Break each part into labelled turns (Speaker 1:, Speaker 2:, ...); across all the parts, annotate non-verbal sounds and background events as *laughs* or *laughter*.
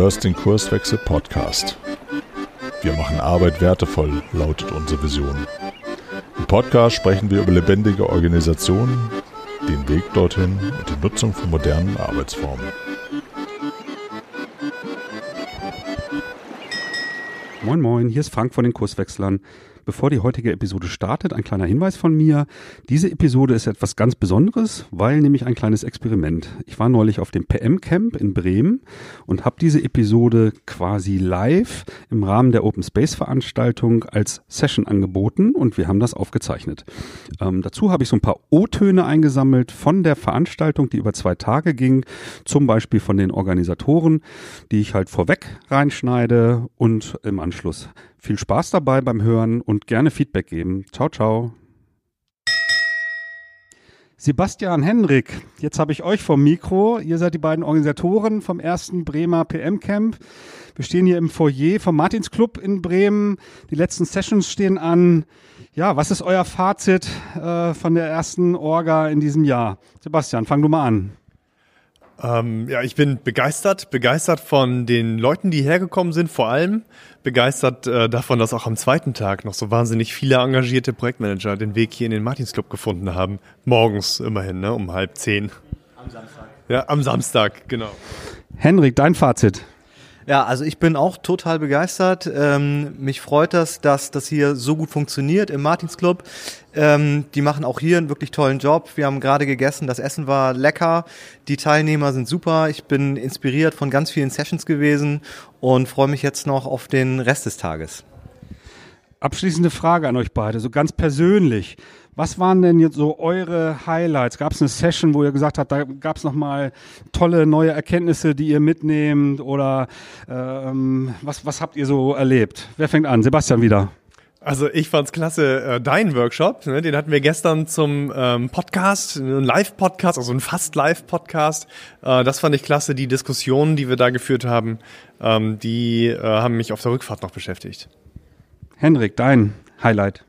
Speaker 1: hörst den Kurswechsel Podcast. Wir machen Arbeit wertevoll, lautet unsere Vision. Im Podcast sprechen wir über lebendige Organisationen, den Weg dorthin und die Nutzung von modernen Arbeitsformen.
Speaker 2: Moin Moin, hier ist Frank von den Kurswechslern. Bevor die heutige Episode startet, ein kleiner Hinweis von mir. Diese Episode ist etwas ganz Besonderes, weil nämlich ein kleines Experiment. Ich war neulich auf dem PM Camp in Bremen und habe diese Episode quasi live im Rahmen der Open Space Veranstaltung als Session angeboten und wir haben das aufgezeichnet. Ähm, dazu habe ich so ein paar O-Töne eingesammelt von der Veranstaltung, die über zwei Tage ging, zum Beispiel von den Organisatoren, die ich halt vorweg reinschneide und im Anschluss viel Spaß dabei beim Hören und gerne Feedback geben. Ciao, ciao. Sebastian Henrik, jetzt habe ich euch vom Mikro. Ihr seid die beiden Organisatoren vom ersten Bremer PM Camp. Wir stehen hier im Foyer vom Martinsclub in Bremen. Die letzten Sessions stehen an. Ja, was ist euer Fazit äh, von der ersten Orga in diesem Jahr? Sebastian, fang du mal an.
Speaker 3: Ähm, ja, ich bin begeistert, begeistert von den Leuten, die hergekommen sind, vor allem begeistert äh, davon, dass auch am zweiten Tag noch so wahnsinnig viele engagierte Projektmanager den Weg hier in den Martinsclub gefunden haben. Morgens immerhin, ne, um halb zehn. Am Samstag. Ja, am Samstag, genau.
Speaker 2: Henrik, dein Fazit.
Speaker 4: Ja, also ich bin auch total begeistert. Ähm, mich freut das, dass das hier so gut funktioniert im Martinsclub. Ähm, die machen auch hier einen wirklich tollen Job. Wir haben gerade gegessen, das Essen war lecker. Die Teilnehmer sind super. Ich bin inspiriert von ganz vielen Sessions gewesen und freue mich jetzt noch auf den Rest des Tages.
Speaker 2: Abschließende Frage an euch beide, so ganz persönlich. Was waren denn jetzt so eure Highlights? Gab es eine Session, wo ihr gesagt habt, da gab es nochmal tolle neue Erkenntnisse, die ihr mitnehmt? Oder ähm, was, was habt ihr so erlebt? Wer fängt an? Sebastian wieder.
Speaker 3: Also ich fand's klasse, äh, dein Workshop, ne, den hatten wir gestern zum ähm, Podcast, ein Live-Podcast, also ein fast Live-Podcast. Äh, das fand ich klasse, die Diskussionen, die wir da geführt haben, ähm, die äh, haben mich auf der Rückfahrt noch beschäftigt.
Speaker 2: Henrik, dein Highlight.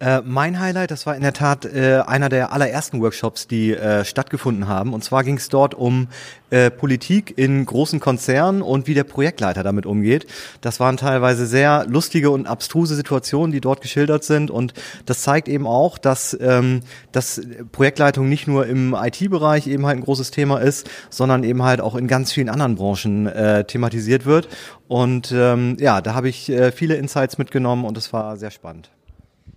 Speaker 4: Äh, mein Highlight, das war in der Tat äh, einer der allerersten Workshops, die äh, stattgefunden haben. Und zwar ging es dort um äh, Politik in großen Konzernen und wie der Projektleiter damit umgeht. Das waren teilweise sehr lustige und abstruse Situationen, die dort geschildert sind. Und das zeigt eben auch, dass, ähm, dass Projektleitung nicht nur im IT-Bereich eben halt ein großes Thema ist, sondern eben halt auch in ganz vielen anderen Branchen äh, thematisiert wird. Und ähm, ja, da habe ich äh, viele Insights mitgenommen und es war sehr spannend.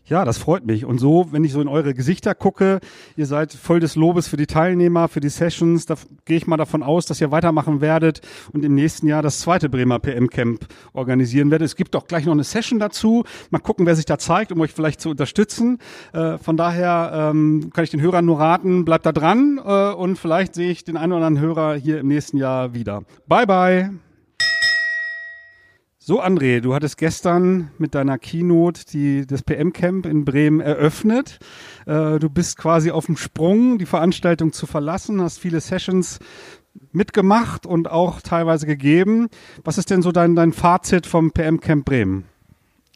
Speaker 2: Ja, das freut mich. Und so, wenn ich so in eure Gesichter gucke, ihr seid voll des Lobes für die Teilnehmer, für die Sessions. Da gehe ich mal davon aus, dass ihr weitermachen werdet und im nächsten Jahr das zweite Bremer PM Camp organisieren werdet. Es gibt auch gleich noch eine Session dazu. Mal gucken, wer sich da zeigt, um euch vielleicht zu unterstützen. Äh, von daher ähm, kann ich den Hörern nur raten, bleibt da dran äh, und vielleicht sehe ich den einen oder anderen Hörer hier im nächsten Jahr wieder. Bye, bye. So, André, du hattest gestern mit deiner Keynote die, das PM-Camp in Bremen eröffnet. Äh, du bist quasi auf dem Sprung, die Veranstaltung zu verlassen, hast viele Sessions mitgemacht und auch teilweise gegeben. Was ist denn so dein, dein Fazit vom PM-Camp Bremen?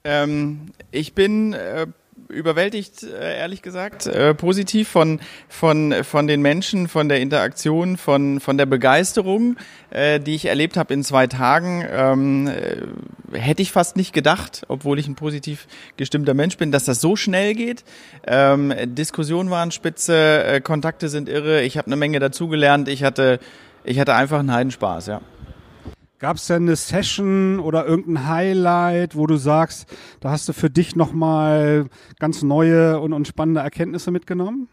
Speaker 5: Ähm, ich bin äh, überwältigt, äh, ehrlich gesagt, äh, positiv von, von, von den Menschen, von der Interaktion, von, von der Begeisterung, äh, die ich erlebt habe in zwei Tagen. Ähm, äh, hätte ich fast nicht gedacht, obwohl ich ein positiv gestimmter Mensch bin, dass das so schnell geht. Ähm, Diskussionen waren spitze, äh, Kontakte sind irre, ich habe eine Menge dazugelernt, ich hatte, ich hatte einfach einen Heidenspaß, ja.
Speaker 2: Gab es denn eine Session oder irgendein Highlight, wo du sagst, da hast du für dich nochmal ganz neue und, und spannende Erkenntnisse mitgenommen?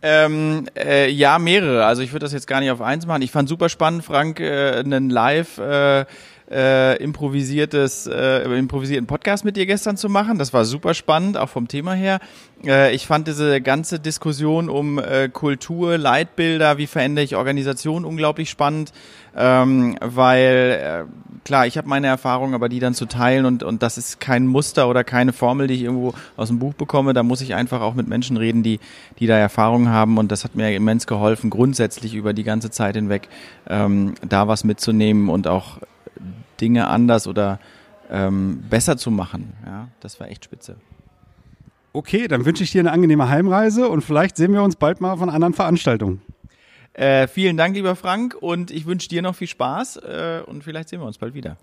Speaker 5: Ähm, äh, ja, mehrere. Also ich würde das jetzt gar nicht auf eins machen. Ich fand super spannend, Frank, äh, einen Live äh, äh, improvisiertes, äh, improvisierten Podcast mit dir gestern zu machen. Das war super spannend, auch vom Thema her. Äh, ich fand diese ganze Diskussion um äh, Kultur, Leitbilder, wie verändere ich Organisation unglaublich spannend, ähm, weil äh, klar, ich habe meine Erfahrungen, aber die dann zu teilen und, und das ist kein Muster oder keine Formel, die ich irgendwo aus dem Buch bekomme. Da muss ich einfach auch mit Menschen reden, die, die da Erfahrungen haben und das hat mir immens geholfen, grundsätzlich über die ganze Zeit hinweg ähm, da was mitzunehmen und auch Dinge anders oder ähm, besser zu machen. Ja, das war echt spitze.
Speaker 2: Okay, dann wünsche ich dir eine angenehme Heimreise und vielleicht sehen wir uns bald mal von anderen Veranstaltungen.
Speaker 5: Äh, vielen Dank, lieber Frank, und ich wünsche dir noch viel Spaß äh, und vielleicht sehen wir uns bald wieder.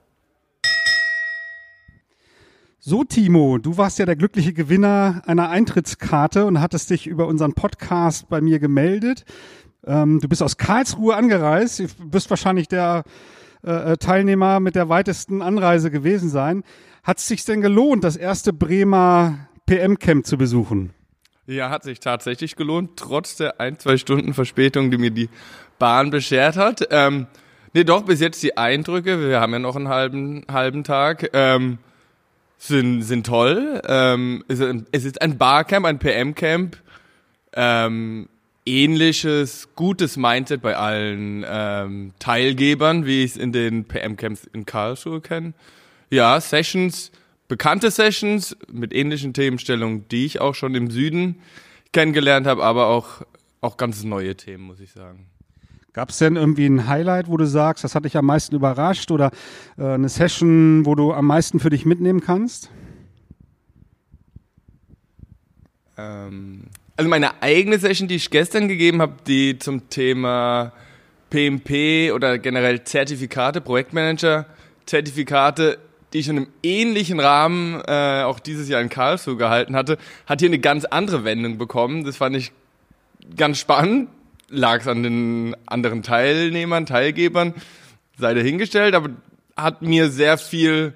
Speaker 2: So, Timo, du warst ja der glückliche Gewinner einer Eintrittskarte und hattest dich über unseren Podcast bei mir gemeldet. Ähm, du bist aus Karlsruhe angereist. Du bist wahrscheinlich der äh, äh Teilnehmer mit der weitesten Anreise gewesen sein. Hat es sich denn gelohnt, das erste Bremer PM-Camp zu besuchen?
Speaker 6: Ja, hat sich tatsächlich gelohnt, trotz der ein, zwei Stunden Verspätung, die mir die Bahn beschert hat. Ähm, nee, doch, bis jetzt die Eindrücke, wir haben ja noch einen halben, halben Tag, ähm, sind, sind toll. Ähm, es, ist ein, es ist ein Barcamp, ein PM-Camp. Ähm, ähnliches, gutes Mindset bei allen ähm, Teilgebern, wie ich es in den PM-Camps in Karlsruhe kenne. Ja, Sessions, bekannte Sessions mit ähnlichen Themenstellungen, die ich auch schon im Süden kennengelernt habe, aber auch, auch ganz neue Themen, muss ich sagen.
Speaker 2: Gab es denn irgendwie ein Highlight, wo du sagst, das hat dich am meisten überrascht oder äh, eine Session, wo du am meisten für dich mitnehmen kannst?
Speaker 6: Ähm, also meine eigene Session, die ich gestern gegeben habe, die zum Thema PMP oder generell Zertifikate, Projektmanager, Zertifikate, die ich in einem ähnlichen Rahmen äh, auch dieses Jahr in Karlsruhe gehalten hatte, hat hier eine ganz andere Wendung bekommen. Das fand ich ganz spannend lag es an den anderen Teilnehmern, Teilgebern, sei dahingestellt, aber hat mir sehr viel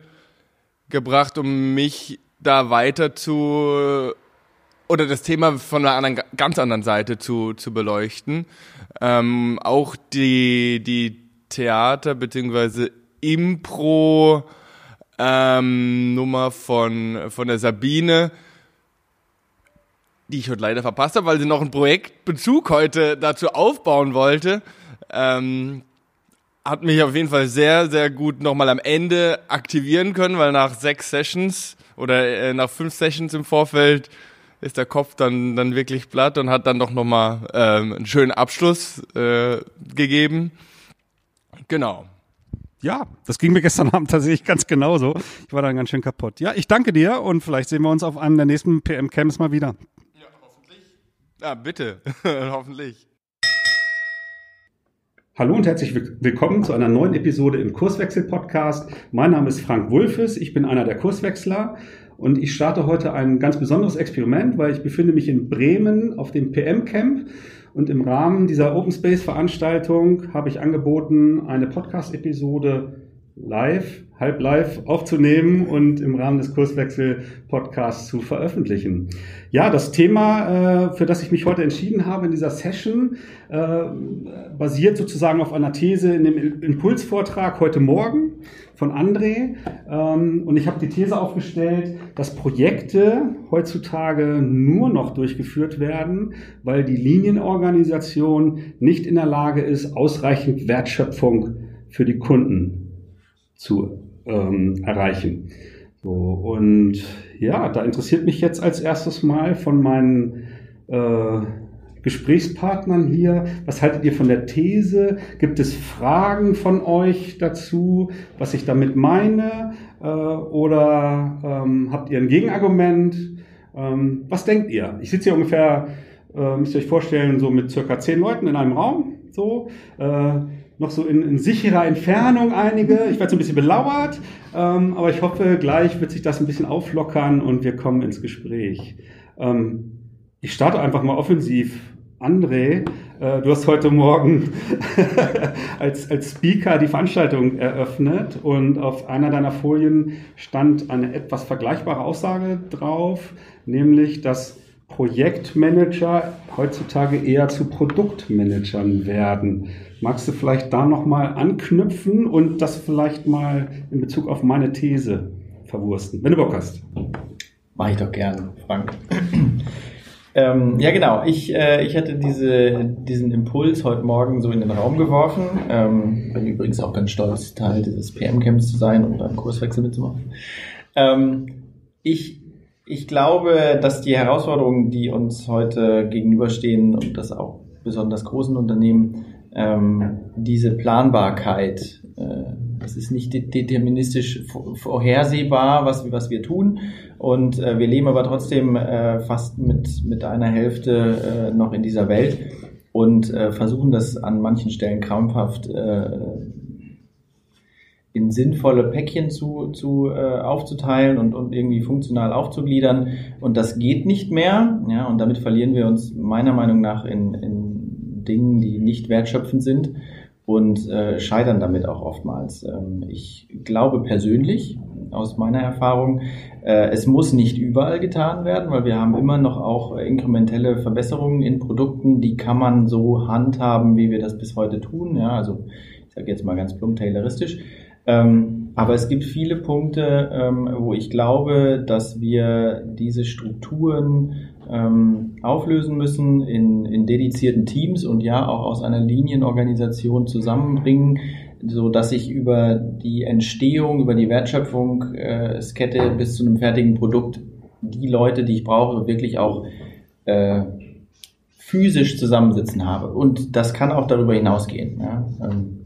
Speaker 6: gebracht, um mich da weiter zu oder das Thema von einer anderen, ganz anderen Seite zu, zu beleuchten. Ähm, auch die, die Theater beziehungsweise Impro ähm, Nummer von, von der Sabine die ich heute leider verpasst habe, weil sie noch einen Projektbezug heute dazu aufbauen wollte. Ähm, hat mich auf jeden Fall sehr, sehr gut nochmal am Ende aktivieren können, weil nach sechs Sessions oder äh, nach fünf Sessions im Vorfeld ist der Kopf dann, dann wirklich platt und hat dann doch nochmal ähm, einen schönen Abschluss äh, gegeben. Genau.
Speaker 2: Ja, das ging mir *laughs* gestern Abend tatsächlich ganz genauso. Ich war dann ganz schön kaputt. Ja, ich danke dir und vielleicht sehen wir uns auf einem der nächsten PM-Camps mal wieder.
Speaker 6: Ja, bitte. *laughs* Hoffentlich.
Speaker 2: Hallo und herzlich willkommen zu einer neuen Episode im Kurswechsel-Podcast. Mein Name ist Frank Wulfes, ich bin einer der Kurswechsler und ich starte heute ein ganz besonderes Experiment, weil ich befinde mich in Bremen auf dem PM-Camp und im Rahmen dieser Open Space-Veranstaltung habe ich angeboten, eine Podcast-Episode live, halb live aufzunehmen und im Rahmen des Kurswechsel-Podcasts zu veröffentlichen. Ja, das Thema, äh, für das ich mich heute entschieden habe in dieser Session, äh, basiert sozusagen auf einer These in dem Impulsvortrag heute Morgen von André. Ähm, und ich habe die These aufgestellt, dass Projekte heutzutage nur noch durchgeführt werden, weil die Linienorganisation nicht in der Lage ist, ausreichend Wertschöpfung für die Kunden zu ähm, erreichen. So, und ja, da interessiert mich jetzt als erstes mal von meinen äh, Gesprächspartnern hier, was haltet ihr von der These? Gibt es Fragen von euch dazu, was ich damit meine? Äh, oder ähm, habt ihr ein Gegenargument? Ähm, was denkt ihr? Ich sitze hier ungefähr, äh, müsst ihr euch vorstellen, so mit circa zehn Leuten in einem Raum. So, äh, noch so in, in, sicherer Entfernung einige. Ich werde so ein bisschen belauert, ähm, aber ich hoffe, gleich wird sich das ein bisschen auflockern und wir kommen ins Gespräch. Ähm, ich starte einfach mal offensiv. André, äh, du hast heute Morgen *laughs* als, als Speaker die Veranstaltung eröffnet und auf einer deiner Folien stand eine etwas vergleichbare Aussage drauf, nämlich, dass Projektmanager heutzutage eher zu Produktmanagern werden. Magst du vielleicht da nochmal anknüpfen und das vielleicht mal in Bezug auf meine These verwursten, wenn du Bock hast?
Speaker 5: Mach ich doch gern, Frank. *clears throat* ähm, ja, genau. Ich, äh, ich hatte diese, diesen Impuls heute Morgen so in den Raum geworfen. Ähm, bin übrigens auch ganz stolz, Teil dieses PM-Camps zu sein und einen Kurswechsel mitzumachen. Ähm, ich, ich glaube, dass die Herausforderungen, die uns heute gegenüberstehen und das auch besonders großen Unternehmen, ähm, diese Planbarkeit. Äh, das ist nicht deterministisch vorhersehbar, was, was wir tun. Und äh, wir leben aber trotzdem äh, fast mit, mit einer Hälfte äh, noch in dieser Welt. und äh, versuchen das an manchen Stellen krampfhaft äh, in sinnvolle Päckchen zu, zu äh, aufzuteilen und, und irgendwie funktional aufzugliedern. Und das geht nicht mehr. Ja, und damit verlieren wir uns meiner Meinung nach in, in Dingen, die nicht wertschöpfend sind und äh, scheitern damit auch oftmals. Ähm, ich glaube persönlich, aus meiner Erfahrung, äh, es muss nicht überall getan werden, weil wir haben immer noch auch inkrementelle Verbesserungen in Produkten, die kann man so handhaben, wie wir das bis heute tun. Ja, also ich sage jetzt mal ganz plump tayloristisch. Ähm, aber es gibt viele Punkte, ähm, wo ich glaube, dass wir diese Strukturen ähm, auflösen müssen in, in dedizierten Teams und ja auch aus einer Linienorganisation zusammenbringen, so dass ich über die Entstehung, über die Wertschöpfungskette äh, bis zu einem fertigen Produkt die Leute, die ich brauche, wirklich auch äh, physisch zusammensitzen habe. Und das kann auch darüber hinausgehen. Ja? Ähm,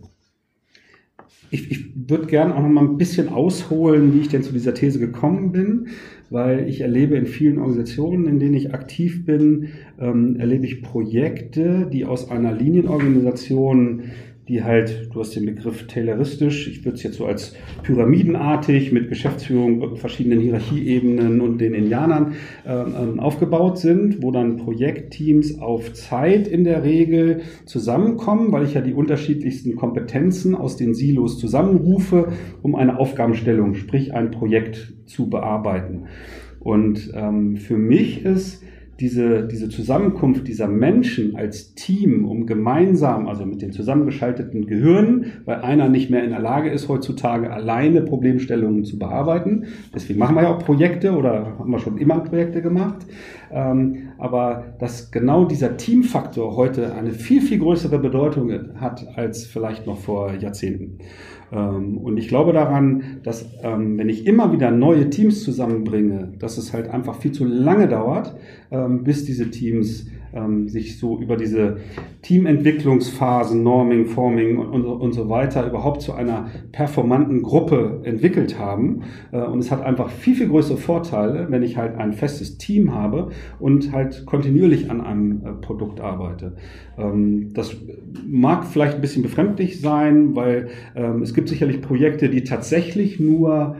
Speaker 2: ich, ich würde gerne auch noch mal ein bisschen ausholen, wie ich denn zu dieser These gekommen bin, weil ich erlebe in vielen Organisationen, in denen ich aktiv bin, ähm, erlebe ich Projekte, die aus einer Linienorganisation die halt, du hast den Begriff tayloristisch, ich würde es jetzt so als pyramidenartig mit Geschäftsführung, verschiedenen Hierarchieebenen und den Indianern äh, aufgebaut sind, wo dann Projektteams auf Zeit in der Regel zusammenkommen, weil ich ja die unterschiedlichsten Kompetenzen aus den Silos zusammenrufe, um eine Aufgabenstellung, sprich ein Projekt zu bearbeiten. Und ähm, für mich ist diese, diese Zusammenkunft dieser Menschen als Team, um gemeinsam, also mit den zusammengeschalteten Gehirnen, weil einer nicht mehr in der Lage ist, heutzutage alleine Problemstellungen zu bearbeiten. Deswegen machen wir ja auch Projekte oder haben wir schon immer Projekte gemacht. Ähm, aber dass genau dieser Teamfaktor heute eine viel, viel größere Bedeutung hat als vielleicht noch vor Jahrzehnten. Ähm, und ich glaube daran, dass ähm, wenn ich immer wieder neue Teams zusammenbringe, dass es halt einfach viel zu lange dauert, ähm, bis diese Teams ähm, sich so über diese Teamentwicklungsphasen, Norming, Forming und, und, und, so weiter überhaupt zu einer performanten Gruppe entwickelt haben. Äh, und es hat einfach viel, viel größere Vorteile, wenn ich halt ein festes Team habe und halt kontinuierlich an einem äh, Produkt arbeite. Ähm, das mag vielleicht ein bisschen befremdlich sein, weil ähm, es gibt sicherlich Projekte, die tatsächlich nur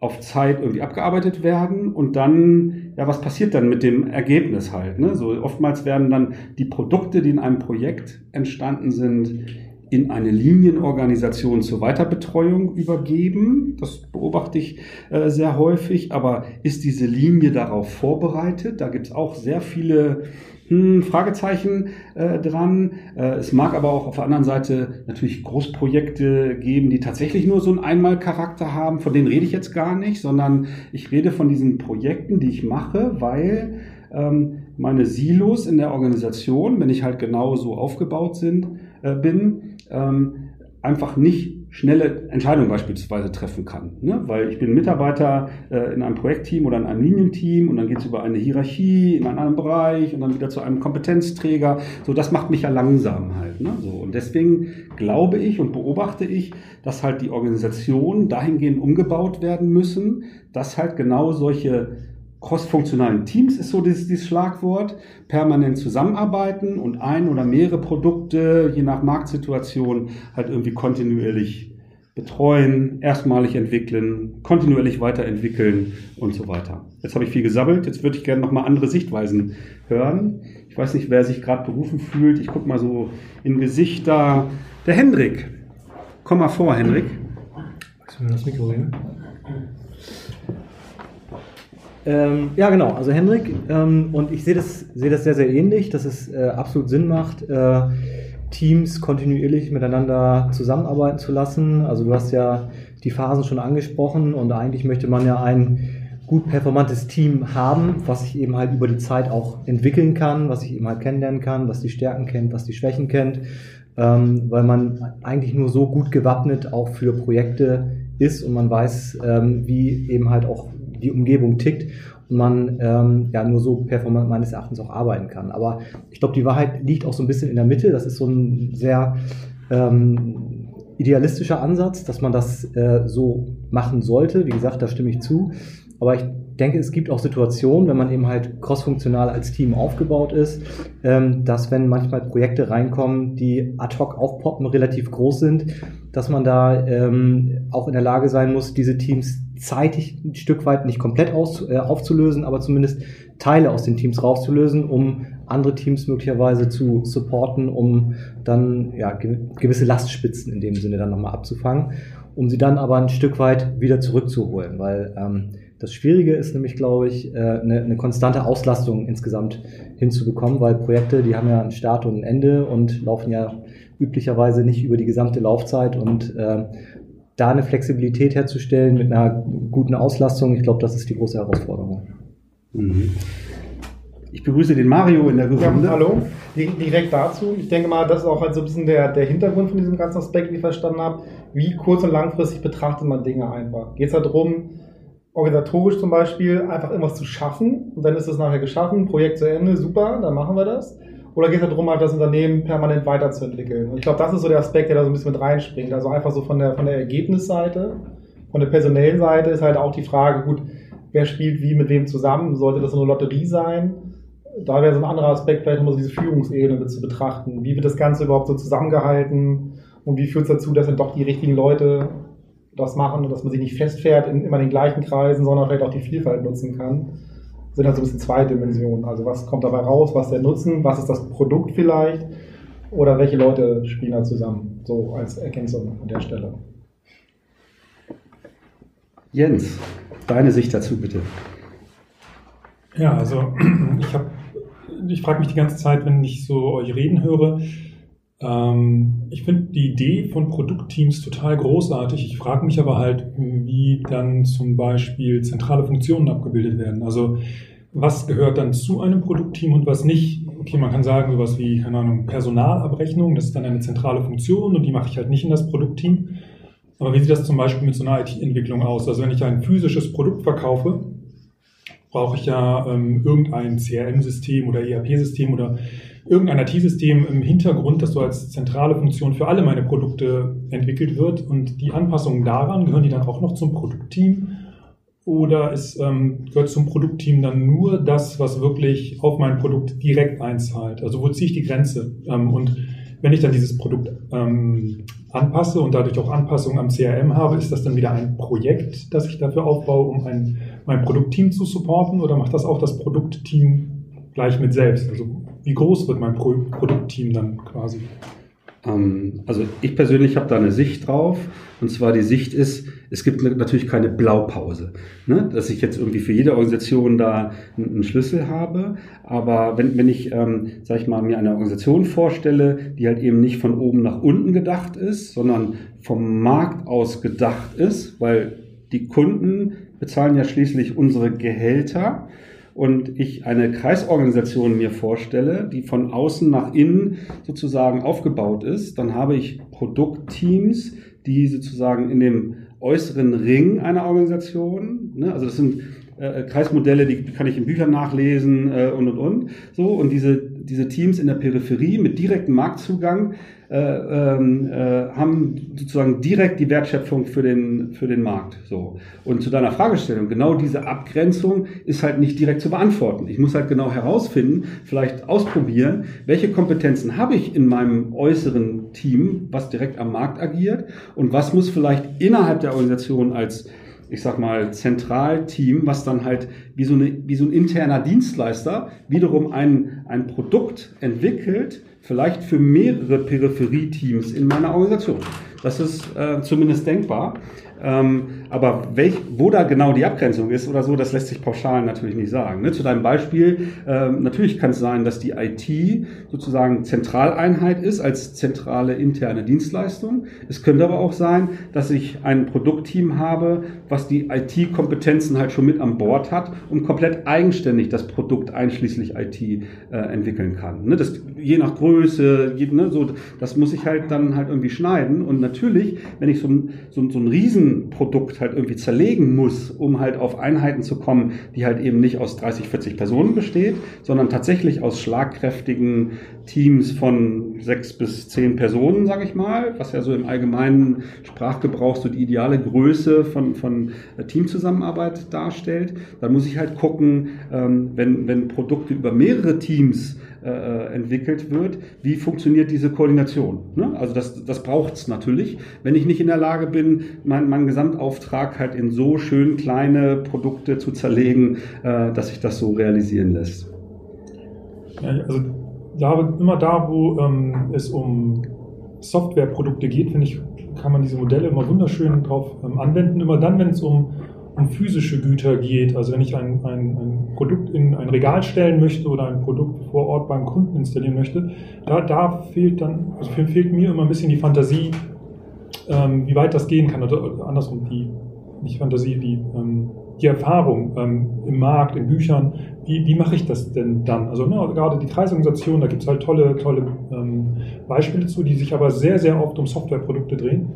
Speaker 2: auf Zeit irgendwie abgearbeitet werden und dann, ja, was passiert dann mit dem Ergebnis halt? Ne? So oftmals werden dann die Produkte, die in einem Projekt entstanden sind, in eine Linienorganisation zur Weiterbetreuung übergeben. Das beobachte ich äh, sehr häufig. Aber ist diese Linie darauf vorbereitet? Da gibt es auch sehr viele hm, Fragezeichen äh, dran. Äh, es mag aber auch auf der anderen Seite natürlich Großprojekte geben, die tatsächlich nur so einen Einmalcharakter haben. Von denen rede ich jetzt gar nicht, sondern ich rede von diesen Projekten, die ich mache, weil ähm, meine Silos in der Organisation, wenn ich halt genau so aufgebaut sind, äh, bin, ähm, einfach nicht schnelle Entscheidungen beispielsweise treffen kann. Ne? Weil ich bin Mitarbeiter äh, in einem Projektteam oder in einem Linienteam und dann geht es über eine Hierarchie in einen anderen Bereich und dann wieder zu einem Kompetenzträger. So, das macht mich ja langsam halt. Ne? So, und deswegen glaube ich und beobachte ich, dass halt die Organisationen dahingehend umgebaut werden müssen, dass halt genau solche crossfunktionalen Teams ist so dieses, dieses Schlagwort, permanent zusammenarbeiten und ein oder mehrere Produkte, je nach Marktsituation, halt irgendwie kontinuierlich betreuen, erstmalig entwickeln, kontinuierlich weiterentwickeln und so weiter. Jetzt habe ich viel gesammelt, jetzt würde ich gerne nochmal andere Sichtweisen hören. Ich weiß nicht, wer sich gerade berufen fühlt. Ich gucke mal so in Gesichter. Der Hendrik. Komm mal vor, mir das Mikro reden?
Speaker 7: Ähm, ja, genau. Also Hendrik ähm, und ich sehe das, sehe das sehr, sehr ähnlich, dass es äh, absolut Sinn macht, äh, Teams kontinuierlich miteinander zusammenarbeiten zu lassen. Also du hast ja die Phasen schon angesprochen und eigentlich möchte man ja ein gut performantes Team haben, was sich eben halt über die Zeit auch entwickeln kann, was sich eben halt kennenlernen kann, was die Stärken kennt, was die Schwächen kennt, ähm, weil man eigentlich nur so gut gewappnet auch für Projekte ist und man weiß, ähm, wie eben halt auch die Umgebung tickt und man ähm, ja nur so performant meines Erachtens auch arbeiten kann. Aber ich glaube, die Wahrheit liegt auch so ein bisschen in der Mitte. Das ist so ein sehr ähm, idealistischer Ansatz, dass man das äh, so machen sollte. Wie gesagt, da stimme ich zu. Aber ich denke, es gibt auch Situationen, wenn man eben halt crossfunktional als Team aufgebaut ist, ähm, dass wenn manchmal Projekte reinkommen, die ad hoc aufpoppen, relativ groß sind, dass man da ähm, auch in der Lage sein muss, diese Teams zeitig ein Stück weit nicht komplett aus, äh, aufzulösen, aber zumindest Teile aus den Teams rauszulösen, um andere Teams möglicherweise zu supporten, um dann ja, gewisse Lastspitzen in dem Sinne dann nochmal abzufangen, um sie dann aber ein Stück weit wieder zurückzuholen, weil ähm, das Schwierige ist nämlich, glaube ich, äh, eine, eine konstante Auslastung insgesamt hinzubekommen, weil Projekte, die haben ja einen Start und ein Ende und laufen ja üblicherweise nicht über die gesamte Laufzeit und äh, da eine Flexibilität herzustellen mit einer guten Auslastung, ich glaube, das ist die große Herausforderung.
Speaker 2: Mhm. Ich begrüße den Mario in der Runde.
Speaker 8: Ja, hallo, direkt dazu. Ich denke mal, das ist auch halt so ein bisschen der, der Hintergrund von diesem ganzen Aspekt, wie ich verstanden habe. Wie kurz- und langfristig betrachtet man Dinge einfach? Geht es da darum, organisatorisch zum Beispiel einfach irgendwas zu schaffen und dann ist es nachher geschaffen, Projekt zu Ende, super, dann machen wir das. Oder geht es darum, halt das Unternehmen permanent weiterzuentwickeln? Und ich glaube, das ist so der Aspekt, der da so ein bisschen mit reinspringt. Also einfach so von der, von der Ergebnisseite, von der personellen Seite ist halt auch die Frage, gut, wer spielt wie mit wem zusammen? Sollte das so eine Lotterie sein? Da wäre so ein anderer Aspekt, vielleicht nochmal so diese Führungsebene mit zu betrachten. Wie wird das Ganze überhaupt so zusammengehalten? Und wie führt es dazu, dass dann doch die richtigen Leute das machen und dass man sich nicht festfährt in immer den gleichen Kreisen, sondern vielleicht auch die Vielfalt nutzen kann, sind halt so ein bisschen zwei Dimensionen. Also was kommt dabei raus, was der Nutzen, was ist das Produkt vielleicht oder welche Leute spielen da zusammen, so als Ergänzung an der Stelle.
Speaker 2: Jens, deine Sicht dazu bitte.
Speaker 9: Ja, also *clears throat* ich habe, ich frage mich die ganze Zeit, wenn ich so euch reden höre, ähm, ich finde die Idee von Produktteams total großartig. Ich frage mich aber halt, wie dann zum Beispiel zentrale Funktionen abgebildet werden. Also was gehört dann zu einem Produktteam und was nicht? Okay, man kann sagen, sowas wie, keine Ahnung, Personalabrechnung, das ist dann eine zentrale Funktion und die mache ich halt nicht in das Produktteam. Aber wie sieht das zum Beispiel mit so einer IT-Entwicklung aus? Also wenn ich ein physisches Produkt verkaufe, brauche ich ja ähm, irgendein CRM-System oder ERP-System oder irgendein IT-System im Hintergrund, das so als zentrale Funktion für alle meine Produkte entwickelt wird. Und die Anpassungen daran, gehören die dann auch noch zum Produktteam? Oder ist, ähm, gehört zum Produktteam dann nur das, was wirklich auf mein Produkt direkt einzahlt? Also wo ziehe ich die Grenze? Ähm, und wenn ich dann dieses Produkt ähm, anpasse und dadurch auch Anpassungen am CRM habe, ist das dann wieder ein Projekt, das ich dafür aufbaue, um ein, mein Produktteam zu supporten? Oder macht das auch das Produktteam gleich mit selbst? Also wie groß wird mein Pro Produktteam dann quasi?
Speaker 2: Ähm, also ich persönlich habe da eine Sicht drauf. Und zwar die Sicht ist, es gibt natürlich keine Blaupause, ne? dass ich jetzt irgendwie für jede Organisation da einen Schlüssel habe. Aber wenn, wenn ich, ähm, sag ich mal, mir eine Organisation vorstelle, die halt eben nicht von oben nach unten gedacht ist, sondern vom Markt aus gedacht ist, weil die Kunden bezahlen ja schließlich unsere Gehälter und ich eine Kreisorganisation mir vorstelle, die von außen nach innen sozusagen aufgebaut ist, dann habe ich Produktteams, die sozusagen in dem äußeren Ring einer Organisation, ne, also das sind äh, Kreismodelle, die kann ich in Büchern nachlesen äh, und und und. So, und diese, diese Teams in der Peripherie mit direktem Marktzugang äh, ähm, äh, haben sozusagen direkt die Wertschöpfung für den, für den Markt. So. Und zu deiner Fragestellung, genau diese Abgrenzung ist halt nicht direkt zu beantworten. Ich muss halt genau herausfinden, vielleicht ausprobieren, welche Kompetenzen habe ich in meinem äußeren Team, was direkt am Markt agiert und was muss vielleicht innerhalb der Organisation als ich sag mal, Zentralteam, was dann halt wie so, eine, wie so ein interner Dienstleister wiederum ein, ein Produkt entwickelt, vielleicht für mehrere Peripherieteams in meiner Organisation. Das ist äh, zumindest denkbar. Ähm, aber welch, wo da genau die Abgrenzung ist oder so, das lässt sich pauschal natürlich nicht sagen. Ne? Zu deinem Beispiel, ähm, natürlich kann es sein, dass die IT sozusagen Zentraleinheit ist als zentrale interne Dienstleistung. Es könnte aber auch sein, dass ich ein Produktteam habe, was die IT-Kompetenzen halt schon mit an Bord hat und komplett eigenständig das Produkt einschließlich IT äh, entwickeln kann. Ne? Das, je nach Größe, je, ne, so, das muss ich halt dann halt irgendwie schneiden. Und natürlich, wenn ich so, so, so ein riesen Riesenprodukt halt irgendwie zerlegen muss, um halt auf Einheiten zu kommen, die halt eben nicht aus 30, 40 Personen besteht, sondern tatsächlich aus schlagkräftigen Teams von sechs bis zehn Personen, sage ich mal, was ja so im allgemeinen Sprachgebrauch so die ideale Größe von, von Teamzusammenarbeit darstellt. Dann muss ich halt gucken, ähm, wenn, wenn Produkte über mehrere Teams äh, entwickelt wird, wie funktioniert diese Koordination. Ne? Also das, das braucht es natürlich. Wenn ich nicht in der Lage bin, meinen mein Gesamtauftrag halt in so schön kleine Produkte zu zerlegen, äh, dass sich das so realisieren lässt.
Speaker 9: Ja, also da, immer da, wo ähm, es um Softwareprodukte geht, finde ich, kann man diese Modelle immer wunderschön drauf ähm, anwenden. Immer dann, wenn es um um physische Güter geht. Also wenn ich ein, ein, ein, Produkt in ein Regal stellen möchte oder ein Produkt vor Ort beim Kunden installieren möchte, da, da fehlt dann, also fehlt mir immer ein bisschen die Fantasie, ähm, wie weit das gehen kann. Oder andersrum, die, nicht Fantasie, die, ähm, die Erfahrung ähm, im Markt, in Büchern, wie, wie mache ich das denn dann? Also ne, gerade die Kreisorganisation, da gibt es halt tolle, tolle ähm, Beispiele zu, die sich aber sehr, sehr oft um Softwareprodukte drehen.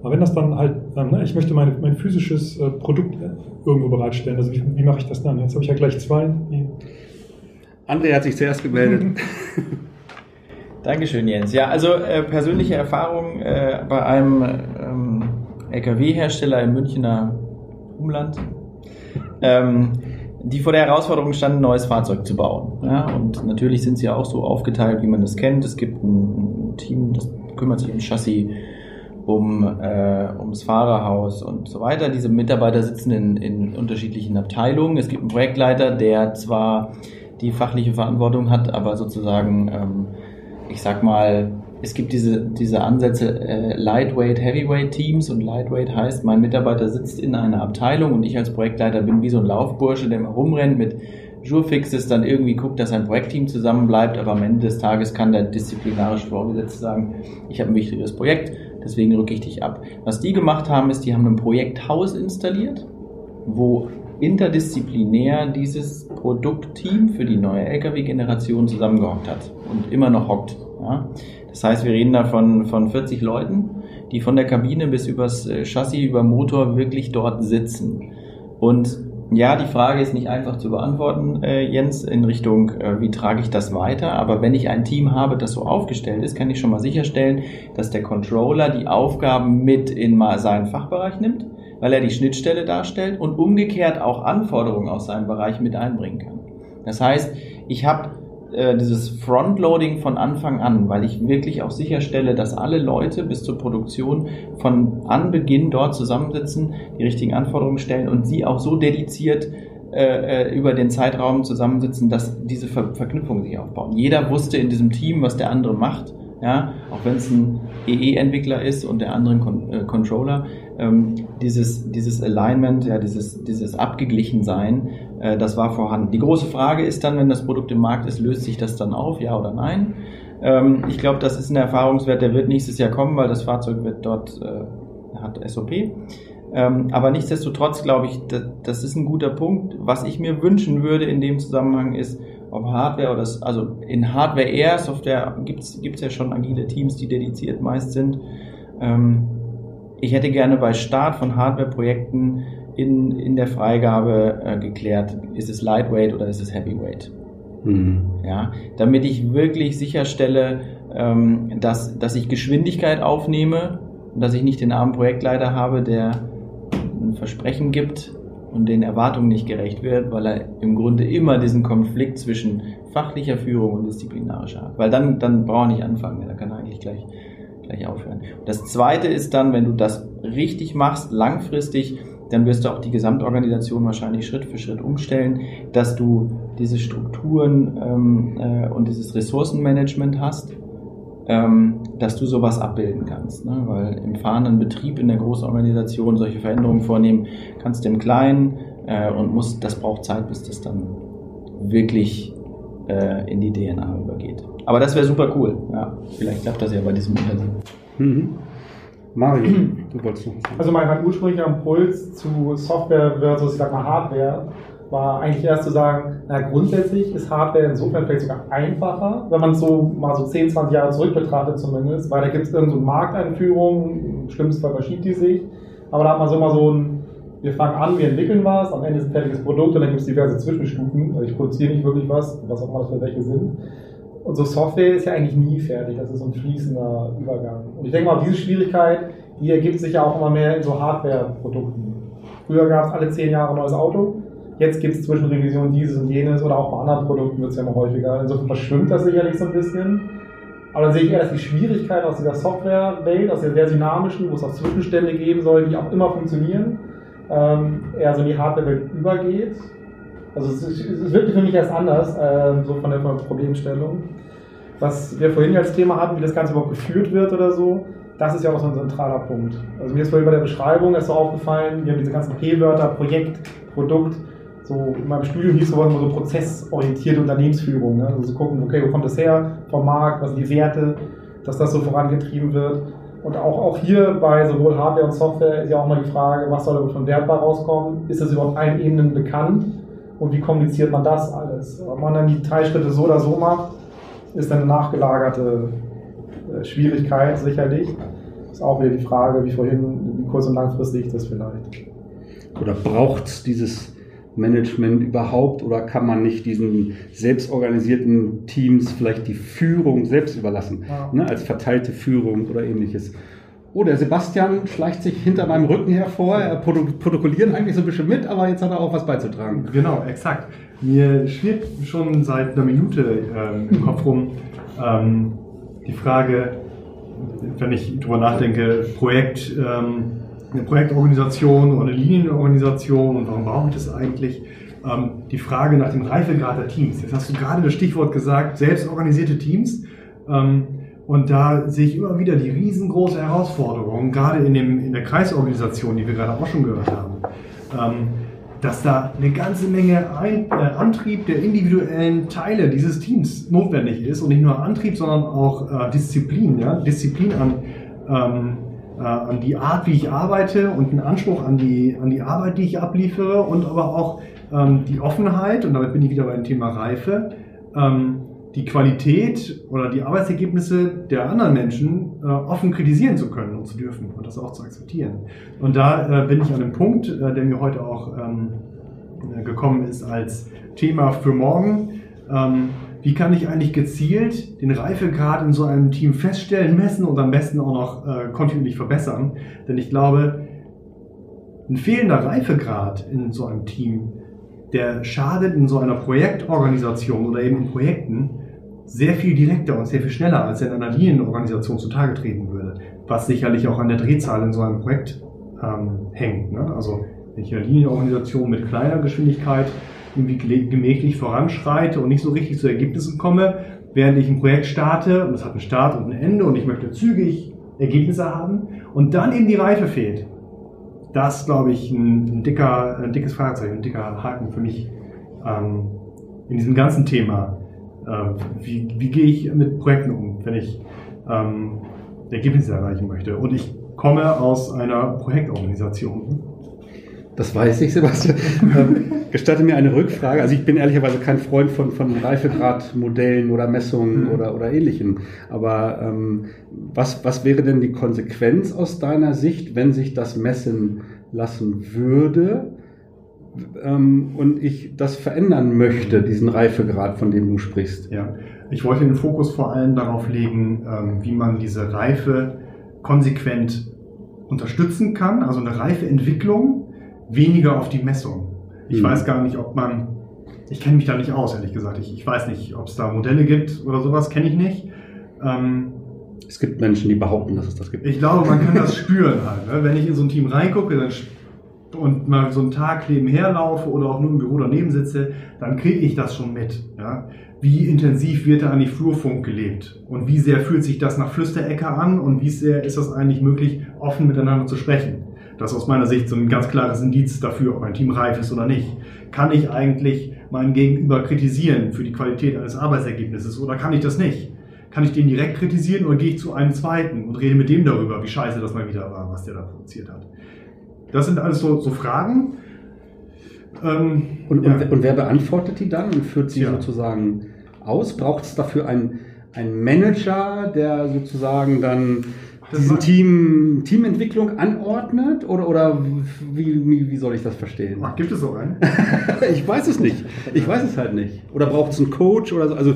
Speaker 9: Aber wenn das dann halt, ähm, ne, ich möchte mein, mein physisches äh, Produkt irgendwo bereitstellen, also wie, wie mache ich das dann? Jetzt habe ich ja gleich zwei.
Speaker 2: André hat sich zuerst gemeldet. *laughs*
Speaker 5: Dankeschön, Jens. Ja, also äh, persönliche Erfahrung äh, bei einem ähm, LKW-Hersteller im Münchner Umland, ähm, die vor der Herausforderung standen, ein neues Fahrzeug zu bauen. Ja, und natürlich sind sie auch so aufgeteilt, wie man das kennt. Es gibt ein, ein Team, das kümmert sich um Chassis um, äh, ums Fahrerhaus und so weiter. Diese Mitarbeiter sitzen in, in unterschiedlichen Abteilungen. Es gibt einen Projektleiter, der zwar die fachliche Verantwortung hat, aber sozusagen, ähm, ich sag mal, es gibt diese, diese Ansätze äh, Lightweight, Heavyweight Teams und Lightweight heißt, mein Mitarbeiter sitzt in einer Abteilung und ich als Projektleiter bin wie so ein Laufbursche, der mal rumrennt mit Jurfixes, dann irgendwie guckt, dass ein Projektteam zusammenbleibt, aber am Ende des Tages kann der disziplinarische Vorgesetzte sagen, ich habe ein wichtiges Projekt, deswegen rücke ich dich ab. Was die gemacht haben, ist, die haben ein Projekthaus installiert, wo interdisziplinär dieses Produktteam für die neue Lkw-Generation zusammengehockt hat und immer noch hockt. Ja? Das heißt, wir reden da von, von 40 Leuten, die von der Kabine bis übers äh, Chassis, über Motor wirklich dort sitzen. Und ja, die Frage ist nicht einfach zu beantworten, äh, Jens, in Richtung, äh, wie trage ich das weiter. Aber wenn ich ein Team habe, das so aufgestellt ist, kann ich schon mal sicherstellen, dass der Controller die Aufgaben mit in seinen Fachbereich nimmt, weil er die Schnittstelle darstellt und umgekehrt auch Anforderungen aus seinem Bereich mit einbringen kann. Das heißt, ich habe äh, dieses Frontloading von Anfang an, weil ich wirklich auch sicherstelle, dass alle Leute bis zur Produktion von Anbeginn dort zusammensitzen, die richtigen Anforderungen stellen und sie auch so dediziert äh, äh, über den Zeitraum zusammensitzen, dass diese Ver Verknüpfungen sich aufbauen. Jeder wusste in diesem Team, was der andere macht, ja, auch wenn es ein EE-Entwickler ist und der andere ein Con äh, Controller, ähm, dieses, dieses Alignment, ja, dieses, dieses Abgeglichensein, das war vorhanden. Die große Frage ist dann, wenn das Produkt im Markt ist, löst sich das dann auf, ja oder nein? Ähm, ich glaube, das ist ein Erfahrungswert, der wird nächstes Jahr kommen, weil das Fahrzeug wird dort, äh, hat SOP. Ähm, aber nichtsdestotrotz glaube ich, das, das ist ein guter Punkt. Was ich mir wünschen würde in dem Zusammenhang ist, ob Hardware oder, also in Hardware eher, Software gibt es ja schon agile Teams, die dediziert meist sind. Ähm, ich hätte gerne bei Start von Hardware-Projekten in, in der Freigabe äh, geklärt, ist es Lightweight oder ist es Heavyweight? Mhm. Ja, damit ich wirklich sicherstelle, ähm, dass, dass ich Geschwindigkeit aufnehme und dass ich nicht den armen Projektleiter habe, der ein Versprechen gibt und den Erwartungen nicht gerecht wird, weil er im Grunde immer diesen Konflikt zwischen fachlicher Führung und disziplinarischer hat. Weil dann, dann braucht er nicht anfangen, da kann er eigentlich gleich gleich aufhören. Das zweite ist dann, wenn du das richtig machst, langfristig, dann wirst du auch die Gesamtorganisation wahrscheinlich Schritt für Schritt umstellen, dass du diese Strukturen ähm, äh, und dieses Ressourcenmanagement hast, ähm, dass du sowas abbilden kannst. Ne? Weil im fahrenden Betrieb in der Großorganisation solche Veränderungen vornehmen kannst du im Kleinen äh, und musst, das braucht Zeit, bis das dann wirklich äh, in die DNA übergeht. Aber das wäre super cool. Ja, vielleicht klappt das ja bei diesem Unternehmen. Mhm.
Speaker 8: Mario, *clears throat* du wolltest noch was sagen. Also mein, mein ursprünglicher Impuls zu Software versus, ich sag mal, Hardware war eigentlich erst zu sagen, na grundsätzlich ist Hardware insofern vielleicht sogar einfacher, wenn man es so mal so 10, 20 Jahre zurück betrachtet zumindest, weil da gibt es irgendeine so Markteinführung, im schlimmsten Fall verschiebt die sich. Aber da hat man so mal so ein, wir fangen an, wir entwickeln was, am Ende ist ein fertiges Produkt und dann gibt es diverse Zwischenstufen. Also ich produziere nicht wirklich was, was auch immer das für welche sind. So Software ist ja eigentlich nie fertig. Das ist so ein fließender Übergang. Und ich denke mal, diese Schwierigkeit, die ergibt sich ja auch immer mehr in so Hardware-Produkten. Früher gab es alle zehn Jahre ein neues Auto. Jetzt gibt es Zwischenrevisionen dieses und jenes oder auch bei anderen Produkten wird es ja immer häufiger. Insofern verschwimmt das sicherlich so ein bisschen. Aber dann sehe ich eher, dass die Schwierigkeit aus dieser Software-Welt, aus der sehr dynamischen, wo es auch Zwischenstände geben soll, die auch immer funktionieren, ähm, eher so in die Hardware-Welt übergeht. Also es, es wirkte für mich erst anders, äh, so von der, Problemstellung. Was wir vorhin als Thema hatten, wie das Ganze überhaupt geführt wird oder so, das ist ja auch so ein zentraler Punkt. Also mir ist vorhin bei der Beschreibung erst so aufgefallen, wir haben diese ganzen P-Wörter, Projekt, Produkt, so in meinem Studium hieß sowas immer so prozessorientierte Unternehmensführung. Ne? Also zu gucken, okay, wo kommt das her, vom Markt, was sind die Werte, dass das so vorangetrieben wird. Und auch, auch hier bei sowohl Hardware und Software ist ja auch mal die Frage, was soll von Wert rauskommen? Ist das überhaupt allen Ebenen bekannt? Und wie kommuniziert man das alles? Ob man dann die drei Schritte so oder so macht, ist eine nachgelagerte äh, Schwierigkeit sicherlich. Ist auch wieder die Frage, wie vorhin, wie kurz- und langfristig das vielleicht.
Speaker 2: Oder braucht es dieses Management überhaupt oder kann man nicht diesen selbstorganisierten Teams vielleicht die Führung selbst überlassen,
Speaker 8: Ja.
Speaker 2: ne, als verteilte Führung oder ähnliches? Oh, der Sebastian schleicht sich hinter meinem Rücken hervor. Er proto- protokolliert eigentlich so ein bisschen mit, aber jetzt hat er auch was beizutragen.
Speaker 10: Genau, exakt. Mir schwirrt schon seit einer Minute ähm, im Kopf rum ähm, die Frage, wenn ich drüber nachdenke, Projekt, ähm, eine Projektorganisation oder eine Linienorganisation und warum brauche ich das eigentlich? Ähm, die Frage nach dem Reifegrad der Teams. Jetzt hast du gerade das Stichwort gesagt, selbstorganisierte Teams. Ähm, und da sehe ich immer wieder die riesengroße Herausforderung, gerade in, dem, in der Kreisorganisation, die wir gerade auch schon gehört haben, ähm, dass da eine ganze Menge Ein äh, Antrieb der individuellen Teile dieses Teams notwendig ist und nicht nur Antrieb, sondern auch äh, Disziplin, ja? Disziplin an, ähm, äh, an die Art, wie ich arbeite und einen Anspruch an die, an die Arbeit, die ich abliefere und aber auch ähm, die Offenheit, und damit bin ich wieder beim Thema Reife, ähm, die Qualität oder die Arbeitsergebnisse der anderen Menschen äh, offen kritisieren zu können und zu dürfen und das auch zu akzeptieren. Und da äh, bin ich an einem Punkt, äh, der mir heute auch ähm, äh, gekommen ist als Thema für morgen. Ähm, wie kann ich eigentlich gezielt den Reifegrad in so einem Team feststellen, messen und am besten auch noch äh, kontinuierlich verbessern? Denn ich glaube, ein fehlender Reifegrad in so einem Team, der schadet in so einer Projektorganisation oder eben in Projekten sehr viel direkter und sehr viel schneller, als in einer Linienorganisation zutage treten würde. Was sicherlich auch an der Drehzahl in so einem Projekt ähm, hängt. Ne? Also wenn ich in einer Linienorganisation mit kleiner Geschwindigkeit irgendwie gemächlich voranschreite und nicht so richtig zu Ergebnissen komme, während ich ein Projekt starte und es hat einen Start und ein Ende und ich möchte zügig Ergebnisse haben und dann eben die Reife fehlt. Das glaube ich ein, ein, dicker, ein dickes Fragezeichen, ein dicker Haken für mich ähm, in diesem ganzen Thema. Ähm, wie, wie gehe ich mit Projekten um, wenn ich ähm, Ergebnisse erreichen möchte? Und ich komme aus einer Projektorganisation.
Speaker 2: Das weiß ich, Sebastian. ähm, gestatte mir eine Rückfrage. Also ich bin ehrlicherweise kein Freund von, von Reifegradmodellen oder Messungen
Speaker 10: Mhm.
Speaker 2: oder, oder ähnlichem. Aber ähm, was, was wäre denn die Konsequenz aus deiner Sicht, wenn sich das messen lassen würde ähm, und ich das verändern möchte, diesen Reifegrad, von dem du sprichst?
Speaker 10: Ja, ich wollte den Fokus vor allem darauf legen, ähm, wie man diese Reife konsequent unterstützen kann, also eine reife Entwicklung, weniger auf die Messung. Ich
Speaker 2: Mhm.
Speaker 10: weiß gar nicht, ob man, ich kenne mich da nicht aus, ehrlich gesagt. Ich, ich weiß nicht, ob es da Modelle gibt oder sowas, kenne ich nicht. Ähm,
Speaker 2: Es gibt Menschen, die behaupten, dass es das gibt.
Speaker 10: ich glaube, man kann das spüren halt. Ne? Wenn ich in so ein Team reingucke dann, und mal so einen Tag nebenher laufe oder auch nur im Büro daneben sitze, dann kriege ich das schon mit. Ja? Wie intensiv wird da eigentlich Flurfunk gelebt? Und wie sehr fühlt sich das nach Flüsterecke an? Und wie sehr ist das eigentlich möglich, offen miteinander zu sprechen? Das ist aus meiner Sicht so ein ganz klares Indiz dafür, ob ein Team reif ist oder nicht. Kann ich eigentlich meinen Gegenüber kritisieren für die Qualität eines Arbeitsergebnisses oder kann ich das nicht? Kann ich den direkt kritisieren oder gehe ich zu einem zweiten und rede mit dem darüber, wie scheiße das mal wieder war, was der da produziert hat? Das sind alles so, so Fragen. Ähm,
Speaker 2: Und,
Speaker 10: ja.
Speaker 2: und, und wer beantwortet die dann und führt sie
Speaker 10: Ja.
Speaker 2: sozusagen aus? Braucht es dafür einen, einen Manager, der sozusagen dann diesen Team, Teamentwicklung anordnet oder, oder wie, wie, wie soll ich das verstehen?
Speaker 10: Ach, gibt es so einen? *laughs*
Speaker 2: ich weiß es nicht. Ich weiß es halt nicht. Oder braucht es einen Coach oder so? Also,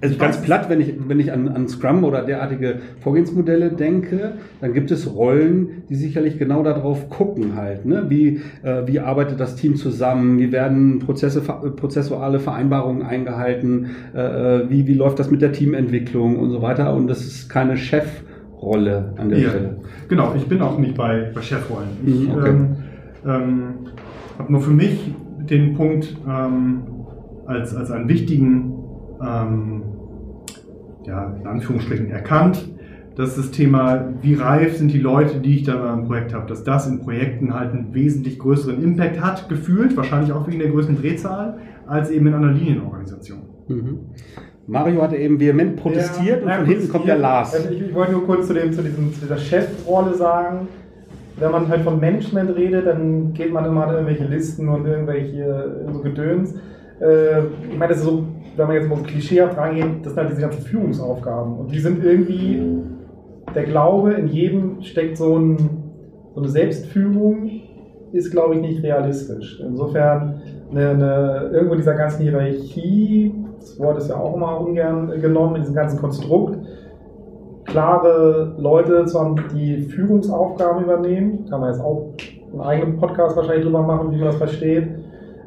Speaker 2: also ganz platt, wenn ich, wenn ich an, an Scrum oder derartige Vorgehensmodelle denke, dann gibt es Rollen, die sicherlich genau darauf gucken halt. Ne? Wie, äh, wie arbeitet das Team zusammen? Wie werden Prozesse, prozessuale Vereinbarungen eingehalten? Äh, wie, wie läuft das mit der Teamentwicklung und so weiter? Und das ist keine Chef- Rolle an der ja, Stelle.
Speaker 10: Genau, ich bin auch nicht bei, bei Chefrollen. Ich mhm, okay. ähm, ähm, habe nur für mich den Punkt ähm, als, als einen wichtigen, ähm, ja, in Anführungsstrichen erkannt, dass das Thema, wie reif sind die Leute, die ich da im Projekt habe, dass das in Projekten halt einen wesentlich größeren Impact hat, gefühlt, wahrscheinlich auch wegen der größeren Drehzahl, als eben in einer Linienorganisation. Mhm.
Speaker 2: Mario hatte eben vehement protestiert ja, und von hinten kommt der Lars.
Speaker 8: Also ich, ich, wollte nur kurz zu, dem, zu, diesem, zu dieser Chefrolle sagen. Wenn man halt von Management redet, dann geht man immer an irgendwelche Listen und irgendwelche so Gedöns. Äh, ich meine, das ist so, wenn man jetzt mal klischeehaft rangeht, das sind halt diese ganzen Führungsaufgaben. Und die sind irgendwie, der Glaube, in jedem steckt so, ein, so eine Selbstführung, ist, glaube ich, nicht realistisch. Insofern, eine, eine, irgendwo dieser ganzen Hierarchie das Wort ist ja auch immer ungern genommen in diesem ganzen Konstrukt, klare Leute zu haben, die Führungsaufgaben übernehmen. Kann man jetzt auch einen eigenen Podcast wahrscheinlich drüber machen, wie man das versteht.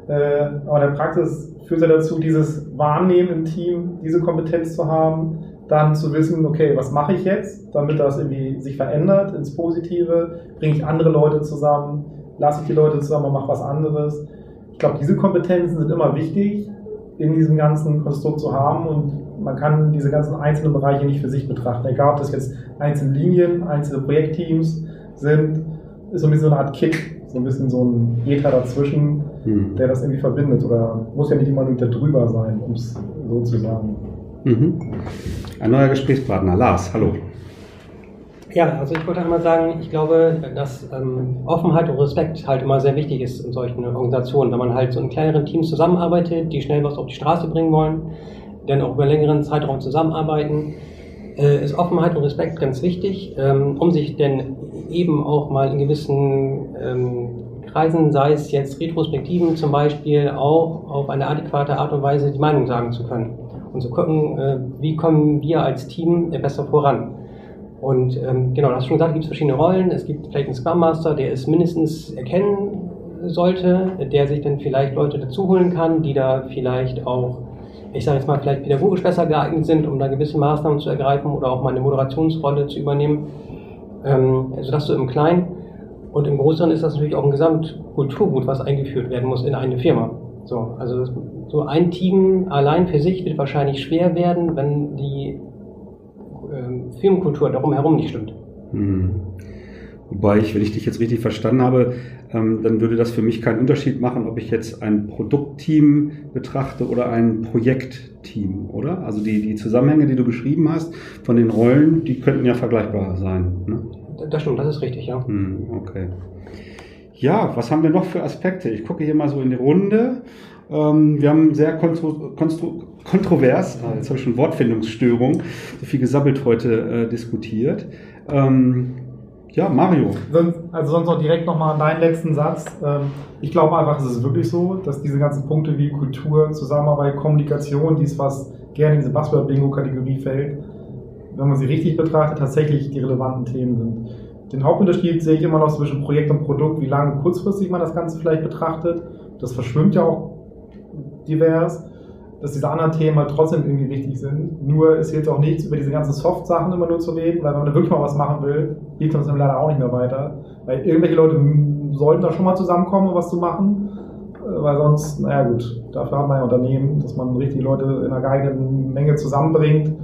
Speaker 8: Äh, aber in der Praxis führt ja dazu, dieses Wahrnehmen im Team, diese Kompetenz zu haben, dann zu wissen, okay, was mache ich jetzt, damit das irgendwie sich verändert ins Positive, bringe ich andere Leute zusammen, lasse ich die Leute zusammen und mache was anderes. Ich glaube, diese Kompetenzen sind immer wichtig, in diesem ganzen Konstrukt zu haben und man kann diese ganzen einzelnen Bereiche nicht für sich betrachten. Egal, ob das jetzt einzelne Linien, einzelne Projektteams sind, ist so ein bisschen so eine Art Kick, so ein bisschen so ein Ether dazwischen, mhm. der das irgendwie verbindet oder muss ja nicht immer nur drüber sein, um es so zu sagen.
Speaker 2: Mhm. Ein neuer Gesprächspartner, Lars, hallo.
Speaker 11: Ja, also ich wollte einmal sagen, ich glaube, dass ähm, Offenheit und Respekt halt immer sehr wichtig ist in solchen Organisationen. Wenn man halt so in kleineren Teams zusammenarbeitet, die schnell was auf die Straße bringen wollen, dann auch über längeren Zeitraum zusammenarbeiten, äh, ist Offenheit und Respekt ganz wichtig, ähm, um sich denn eben auch mal in gewissen ähm, Kreisen, sei es jetzt Retrospektiven zum Beispiel, auch auf eine adäquate Art und Weise die Meinung sagen zu können und zu gucken, äh, wie kommen wir als Team besser voran. Und ähm, genau, hast schon gesagt, es gibt verschiedene Rollen. Es gibt vielleicht einen Scrum Master, der es mindestens erkennen sollte, der sich dann vielleicht Leute dazu holen kann, die da vielleicht auch, ich sage jetzt mal, vielleicht pädagogisch besser geeignet sind, um da gewisse Maßnahmen zu ergreifen oder auch mal eine Moderationsrolle zu übernehmen. Ähm, also das so im Kleinen. Und im Größeren ist das natürlich auch ein Gesamtkulturgut, was eingeführt werden muss in eine Firma. So, also so ein Team allein für sich wird wahrscheinlich schwer werden, wenn die Firmenkultur darum herum nicht stimmt. Hm.
Speaker 2: Wobei ich, wenn ich dich jetzt richtig verstanden habe, ähm, dann würde das für mich keinen Unterschied machen, ob ich jetzt ein Produktteam betrachte oder ein Projektteam, oder? Also die, die Zusammenhänge, die du beschrieben hast von den Rollen, die könnten ja vergleichbar sein. Ne?
Speaker 11: Das stimmt, das ist richtig, ja.
Speaker 2: Hm, okay. Ja, was haben wir noch für Aspekte? Ich gucke hier mal so in die Runde. Ähm, wir haben sehr kontro kontro kontrovers, äh, jetzt habe ich schon Wortfindungsstörung, so viel gesabbelt heute äh, diskutiert. Ähm, ja, Mario.
Speaker 8: Also sonst noch direkt nochmal deinen letzten Satz. Ähm, ich glaube einfach, es ist wirklich so, dass diese ganzen Punkte wie Kultur, Zusammenarbeit, Kommunikation, dies, was gerne in diese Buzzword-Bingo-Kategorie fällt, wenn man sie richtig betrachtet, tatsächlich die relevanten Themen sind. Den Hauptunterschied sehe ich immer noch zwischen Projekt und Produkt, wie lang und kurzfristig man das Ganze vielleicht betrachtet. Das verschwimmt ja auch divers, dass diese anderen Themen halt trotzdem irgendwie wichtig sind. Nur es hilft auch nichts, über diese ganzen Soft-Sachen immer nur zu reden, weil wenn man wirklich mal was machen will, hilft uns dann leider auch nicht mehr weiter. Weil irgendwelche Leute sollten da schon mal zusammenkommen, um was zu machen, äh, weil sonst, naja gut, dafür haben wir ja Unternehmen, dass man richtig Leute in einer geeigneten Menge zusammenbringt,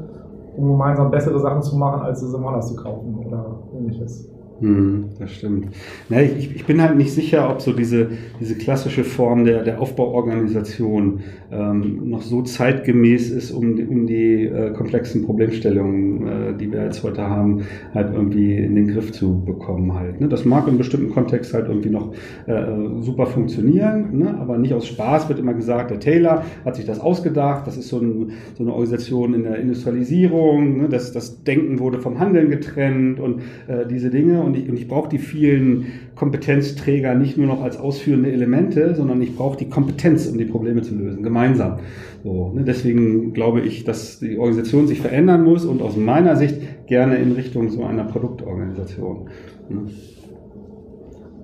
Speaker 8: um gemeinsam bessere Sachen zu machen, als es im Anders zu kaufen oder ähnliches.
Speaker 2: Hm, das stimmt. Na, ich, ich bin halt nicht sicher, ob so diese, diese klassische Form der, der Aufbauorganisation ähm, noch so zeitgemäß ist, um, um die äh, komplexen Problemstellungen, äh, die wir jetzt heute haben, halt irgendwie in den Griff zu bekommen halt. Ne? Das mag in bestimmten Kontext halt irgendwie noch äh, super funktionieren, ne? aber nicht aus Spaß wird immer gesagt, der Taylor hat sich das ausgedacht, das ist so, ein, so eine Organisation in der Industrialisierung, ne? das, das Denken wurde vom Handeln getrennt und äh, diese Dinge und ich, und ich brauche die vielen Kompetenzträger nicht nur noch als ausführende Elemente, sondern ich brauche die Kompetenz, um die Probleme zu lösen, gemeinsam. So, ne? Deswegen glaube ich, dass die Organisation sich verändern muss und aus meiner Sicht gerne in Richtung so einer Produktorganisation. Ne?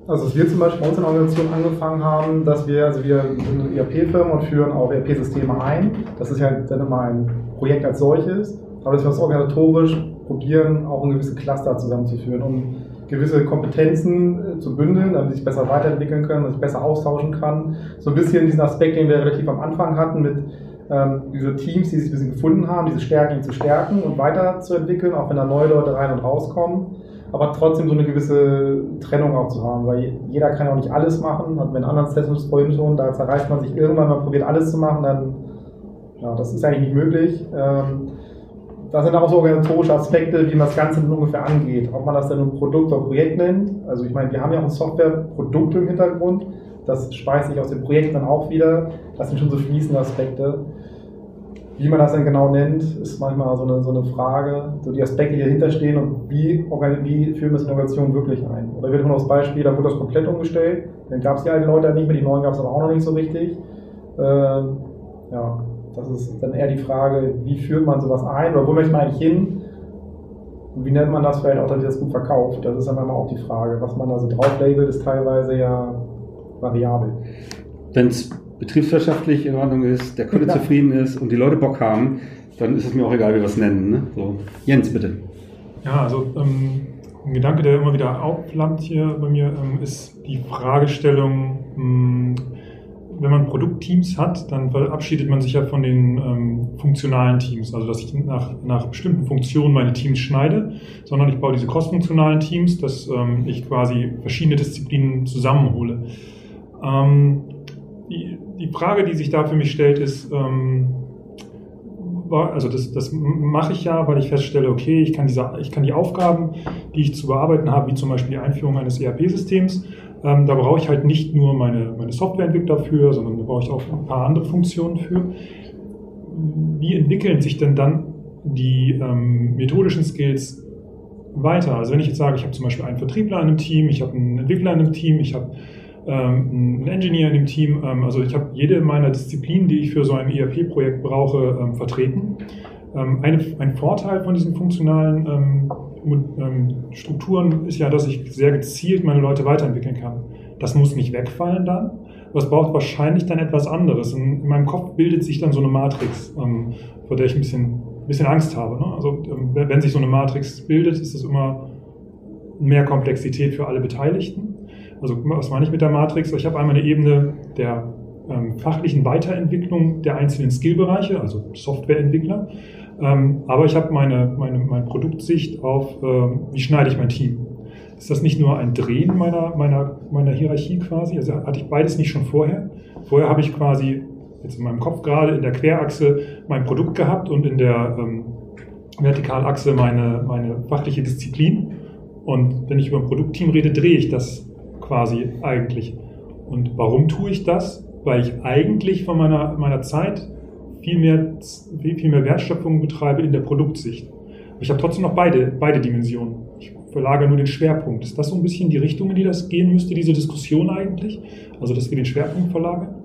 Speaker 8: Also, dass wir zum Beispiel bei uns in der Organisation angefangen haben, dass wir, also wir sind eine ERP-Firma und führen auch ERP-Systeme ein. Das ist ja dann immer ein Projekt als solches. Aber dass wir das organisatorisch probieren, auch ein gewisse Cluster zusammenzuführen, um gewisse Kompetenzen äh, zu bündeln, damit sie sich besser weiterentwickeln können, sich besser austauschen kann. So ein bisschen diesen Aspekt, den wir relativ am Anfang hatten, mit ähm, diese Teams, die sich ein bisschen gefunden haben, diese Stärken zu stärken und weiterzuentwickeln, auch wenn da neue Leute rein und rauskommen, aber trotzdem so eine gewisse Trennung auch zu haben, weil jeder kann auch nicht alles machen, hatten wir in anderen Sessions vorhin schon, da zerreißt man sich irgendwann, man probiert alles zu machen, dann, ja, das ist eigentlich nicht möglich. Ähm, da sind auch so organisatorische Aspekte, wie man das Ganze ungefähr angeht. Ob man das dann ein Produkt oder Projekt nennt. Also ich meine, wir haben ja auch ein Softwareprodukt im Hintergrund. Das speist sich aus den Projekten dann auch wieder. Das sind schon so fließende Aspekte. Wie man das dann genau nennt, ist manchmal so eine, so eine Frage. So die Aspekte, die dahinter stehen und wie, wie führen wir das in Organisation wirklich ein? Oder wird man das Beispiel, da wurde das komplett umgestellt. Dann gab es die alten Leute nicht mehr, die neuen gab es aber auch noch nicht so richtig. Ähm, ja, das ist dann eher die Frage, wie führt man sowas ein oder wo möchte man eigentlich hin? Und wie nennt man das vielleicht auch, dass das gut verkauft? Das ist dann immer auch die Frage. Was man da so drauf labelt, ist teilweise ja variabel.
Speaker 2: Wenn es betriebswirtschaftlich in Ordnung ist, der Kunde ja. zufrieden ist und die Leute Bock haben, dann ist es mir auch egal, wie wir es nennen. Ne? So. Jens, bitte.
Speaker 9: Ja, also ähm, ein Gedanke, der immer wieder aufflammt hier bei mir, ähm, ist die Fragestellung, mh, hm, wenn man Produktteams hat, dann verabschiedet man sich ja von den ähm, funktionalen Teams, also dass ich nach, nach bestimmten Funktionen meine Teams schneide, sondern ich baue diese crossfunktionalen Teams, dass ähm, ich quasi verschiedene Disziplinen zusammenhole. Ähm, die, die Frage, die sich da für mich stellt, ist, ähm, also das, das mache ich ja, weil ich feststelle, okay, ich kann, diese, ich kann die Aufgaben, die ich zu bearbeiten habe, wie zum Beispiel die Einführung eines ERP-Systems, ähm, da brauche ich halt nicht nur meine, meine Softwareentwickler für, sondern da brauche ich auch ein paar andere Funktionen für. Wie entwickeln sich denn dann die ähm, methodischen Skills weiter? Also wenn ich jetzt sage, ich habe zum Beispiel einen Vertriebler in einem Team, ich habe einen Entwickler in einem Team, ich habe ähm, einen Engineer in dem Team, ähm, also ich habe jede meiner Disziplinen, die ich für so ein ERP-Projekt brauche, ähm, vertreten. Ähm, ein Vorteil von diesen funktionalen Strukturen ist ja, dass ich sehr gezielt meine Leute weiterentwickeln kann. Das muss nicht wegfallen dann, aber es braucht wahrscheinlich dann etwas anderes. In, in meinem Kopf bildet sich dann so eine Matrix, ähm, vor der ich ein bisschen, ein bisschen Angst habe. Ne? Also ähm, wenn sich so eine Matrix bildet, ist es immer mehr Komplexität für alle Beteiligten. Also was meine ich mit der Matrix? Ich habe einmal eine Ebene der ähm, fachlichen Weiterentwicklung der einzelnen Skillbereiche, also Softwareentwickler. Ähm, aber ich habe meine, meine, meine Produktsicht auf, ähm, wie schneide ich mein Team. Ist das nicht nur ein Drehen meiner, meiner, meiner Hierarchie quasi? Also hatte ich beides nicht schon vorher? Vorher habe ich quasi jetzt in meinem Kopf gerade in der Querachse mein Produkt gehabt und in der ähm, Vertikalachse meine, meine fachliche Disziplin. Und wenn ich über ein Produktteam rede, drehe ich das quasi eigentlich. Und warum tue ich das? Weil ich eigentlich von meiner, meiner Zeit viel mehr, viel mehr Wertschöpfung betreibe in der Produktsicht. Aber ich habe trotzdem noch beide, beide Dimensionen. Ich verlagere nur den Schwerpunkt. Ist das so ein bisschen die Richtung, in die das gehen müsste, diese Diskussion eigentlich? Also, dass wir den Schwerpunkt verlagern?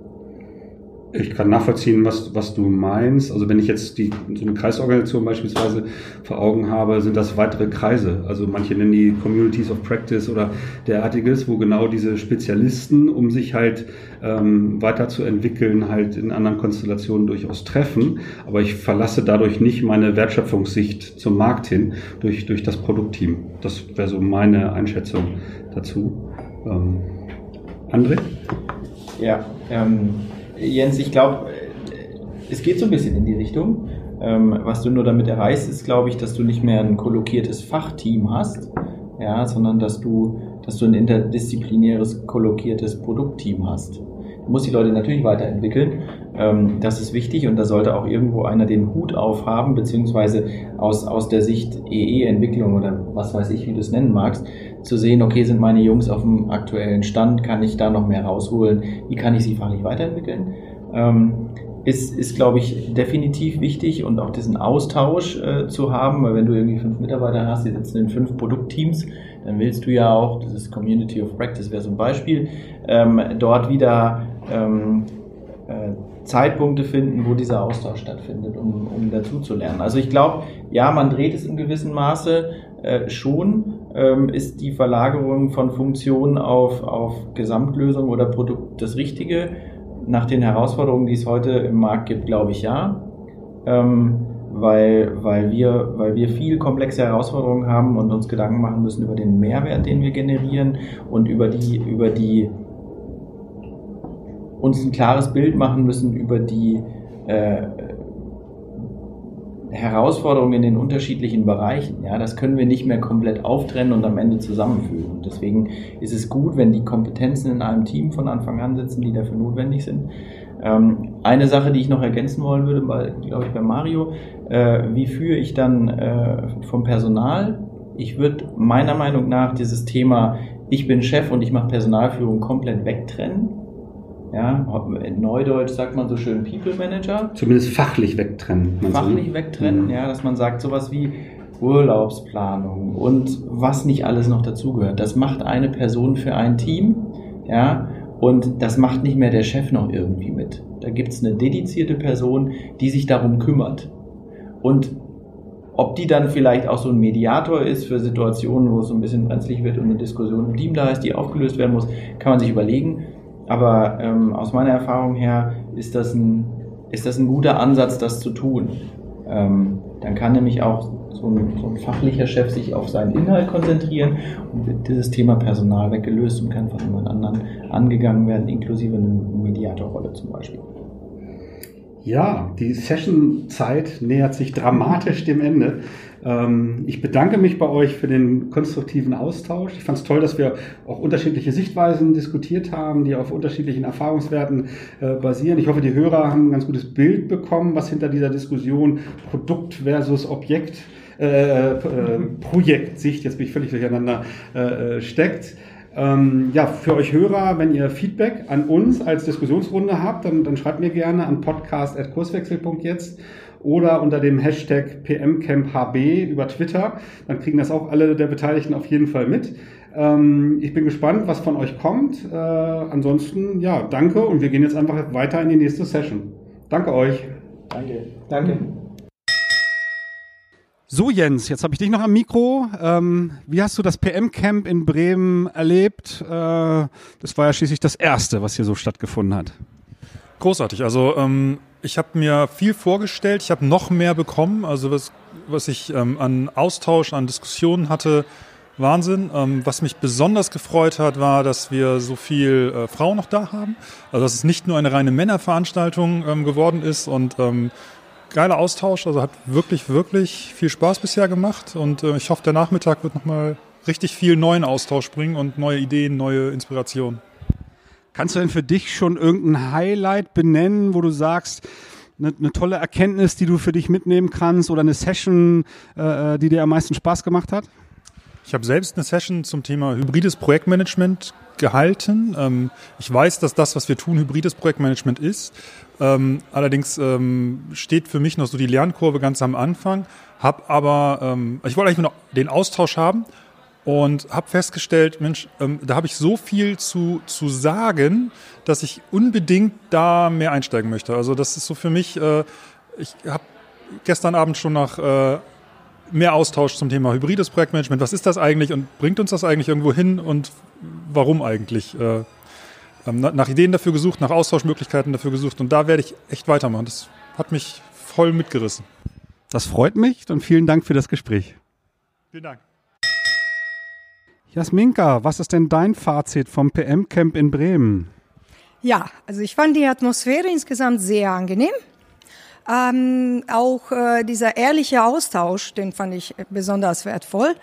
Speaker 2: Ich kann nachvollziehen, was, was du meinst. Also wenn ich jetzt die, so eine Kreisorganisation beispielsweise vor Augen habe, sind das weitere Kreise. Also manche nennen die Communities of Practice oder derartiges, wo genau diese Spezialisten, um sich halt ähm, weiterzuentwickeln, halt in anderen Konstellationen durchaus treffen. Aber ich verlasse dadurch nicht meine Wertschöpfungssicht zum Markt hin durch, durch das Produktteam. Das wäre so meine Einschätzung dazu. Ähm, André?
Speaker 5: Ja, ähm Jens, ich glaube, es geht so ein bisschen in die Richtung. Ähm, was du nur damit erreichst, ist, glaube ich, dass du nicht mehr ein kollokiertes Fachteam hast, ja, sondern dass du, dass du ein interdisziplinäres, kollokiertes Produktteam hast. Du musst die Leute natürlich weiterentwickeln. Ähm, das ist wichtig und da sollte auch irgendwo einer den Hut aufhaben, beziehungsweise aus, aus der Sicht EE-Entwicklung oder was weiß ich, wie du es nennen magst, zu sehen, okay, sind meine Jungs auf dem aktuellen Stand, kann ich da noch mehr rausholen, wie kann ich sie fachlich weiterentwickeln? Ähm, ist, ist glaube ich, definitiv wichtig und auch diesen Austausch äh, zu haben, weil wenn du irgendwie fünf Mitarbeiter hast, die sitzen in fünf Produktteams, dann willst du ja auch, das ist Community of Practice wäre so ein Beispiel, ähm, dort wieder ähm, äh, Zeitpunkte finden, wo dieser Austausch stattfindet, um, um lernen. Also ich glaube, ja, man dreht es in gewissem Maße äh, schon, ähm, ist die Verlagerung von Funktionen auf, auf Gesamtlösung oder Produkt das Richtige. Nach den Herausforderungen, die es heute im Markt gibt, glaube ich ja. Ähm, weil, weil, wir, weil wir viel komplexe Herausforderungen haben und uns Gedanken machen müssen über den Mehrwert, den wir generieren und über die, über die uns ein klares Bild machen müssen über die äh, Herausforderungen in den unterschiedlichen Bereichen. Ja, das können wir nicht mehr komplett auftrennen und am Ende zusammenfügen. Und deswegen ist es gut, wenn die Kompetenzen in einem Team von Anfang an sitzen, die dafür notwendig sind. Ähm, eine Sache, die ich noch ergänzen wollen würde, glaube ich, bei Mario, äh, wie führe ich dann äh, vom Personal? Ich würde meiner Meinung nach dieses Thema, ich bin Chef und ich mache Personalführung komplett wegtrennen ja, in Neudeutsch sagt man so schön People Manager.
Speaker 2: Zumindest fachlich wegtrennen.
Speaker 5: Fachlich so. wegtrennen, mhm. ja, dass man sagt sowas wie Urlaubsplanung und was nicht alles noch dazugehört. Das macht eine Person für ein Team, ja, und das macht nicht mehr der Chef noch irgendwie mit. Da gibt es eine dedizierte Person, die sich darum kümmert. Und ob die dann vielleicht auch so ein Mediator ist für Situationen, wo es so ein bisschen brenzlig wird und eine Diskussion im Team da ist, die aufgelöst werden muss, kann man sich überlegen. Aber ähm, aus meiner Erfahrung her ist das ein, ist das ein guter Ansatz, das zu tun. Ähm, dann kann nämlich auch so ein, so ein, fachlicher Chef sich auf seinen Inhalt konzentrieren und wird dieses Thema Personal weggelöst und kann von jemand anderen angegangen werden, inklusive einer Mediatorrolle zum Beispiel.
Speaker 2: Ja, die Session-Zeit nähert sich dramatisch dem Ende. Ähm, ich bedanke mich bei euch für den konstruktiven Austausch. Ich fand es toll, dass wir auch unterschiedliche Sichtweisen diskutiert haben, die auf unterschiedlichen Erfahrungswerten äh, basieren. Ich hoffe, die Hörer haben ein ganz gutes Bild bekommen, was hinter dieser Diskussion Produkt versus Objekt äh, äh, Projektsicht, jetzt bin ich völlig durcheinander, äh, äh steckt. Ähm, ja, für euch Hörer, wenn ihr Feedback an uns als Diskussionsrunde habt, dann, dann schreibt mir gerne an podcast.kurswechsel.jetzt oder unter dem Hashtag PMCampHB über Twitter. Dann kriegen das auch alle der Beteiligten auf jeden Fall mit. Ähm, ich bin gespannt, was von euch kommt. Äh, ansonsten, ja, danke und wir gehen jetzt einfach weiter in die nächste Session. Danke euch.
Speaker 5: Danke. Danke.
Speaker 2: So Jens, jetzt habe ich dich noch am Mikro. Ähm, wie hast du das PM-Camp in Bremen erlebt? Äh, das war ja schließlich das erste, was hier so stattgefunden hat.
Speaker 9: Großartig. Also ähm, ich habe mir viel vorgestellt. Ich habe noch mehr bekommen. Also was, was ich ähm, an Austausch, an Diskussionen hatte, Wahnsinn. Ähm, was mich besonders gefreut hat, war, dass wir so viel äh, Frauen noch da haben. Also dass es nicht nur eine reine Männerveranstaltung ähm, geworden ist und ähm, geiler Austausch, also hat wirklich, wirklich viel Spaß bisher gemacht und äh, ich hoffe, der Nachmittag wird nochmal richtig viel neuen Austausch bringen und neue Ideen, neue Inspirationen.
Speaker 2: Kannst du denn für dich schon irgendein Highlight benennen, wo du sagst, eine, eine tolle Erkenntnis, die du für dich mitnehmen kannst oder eine Session, äh, die dir am meisten Spaß gemacht hat?
Speaker 9: Ich habe selbst eine Session zum Thema hybrides Projektmanagement gehalten. Ähm, ich weiß, dass das, was wir tun, hybrides Projektmanagement ist. Ähm, allerdings ähm, steht für mich noch so die Lernkurve ganz am Anfang. Hab aber, ich wollte eigentlich nur noch den Austausch haben und habe festgestellt, Mensch, ähm, da habe ich so viel zu, zu sagen, dass ich unbedingt da mehr einsteigen möchte. Also das ist so für mich, äh, ich habe gestern Abend schon nach äh, mehr Austausch zum Thema hybrides Projektmanagement. Was ist das eigentlich und bringt uns das eigentlich irgendwo hin und warum eigentlich? Äh, ähm, nach Ideen dafür gesucht, nach Austauschmöglichkeiten dafür gesucht und da werde ich echt weitermachen. Das hat mich voll mitgerissen.
Speaker 2: Das freut mich und vielen Dank für das Gespräch.
Speaker 9: Vielen Dank.
Speaker 2: Jasminka, was ist denn dein Fazit vom PM-Camp in Bremen?
Speaker 12: Ja, also ich fand die Atmosphäre insgesamt sehr angenehm. Ähm, auch äh, dieser ehrliche Austausch, den fand ich besonders wertvoll.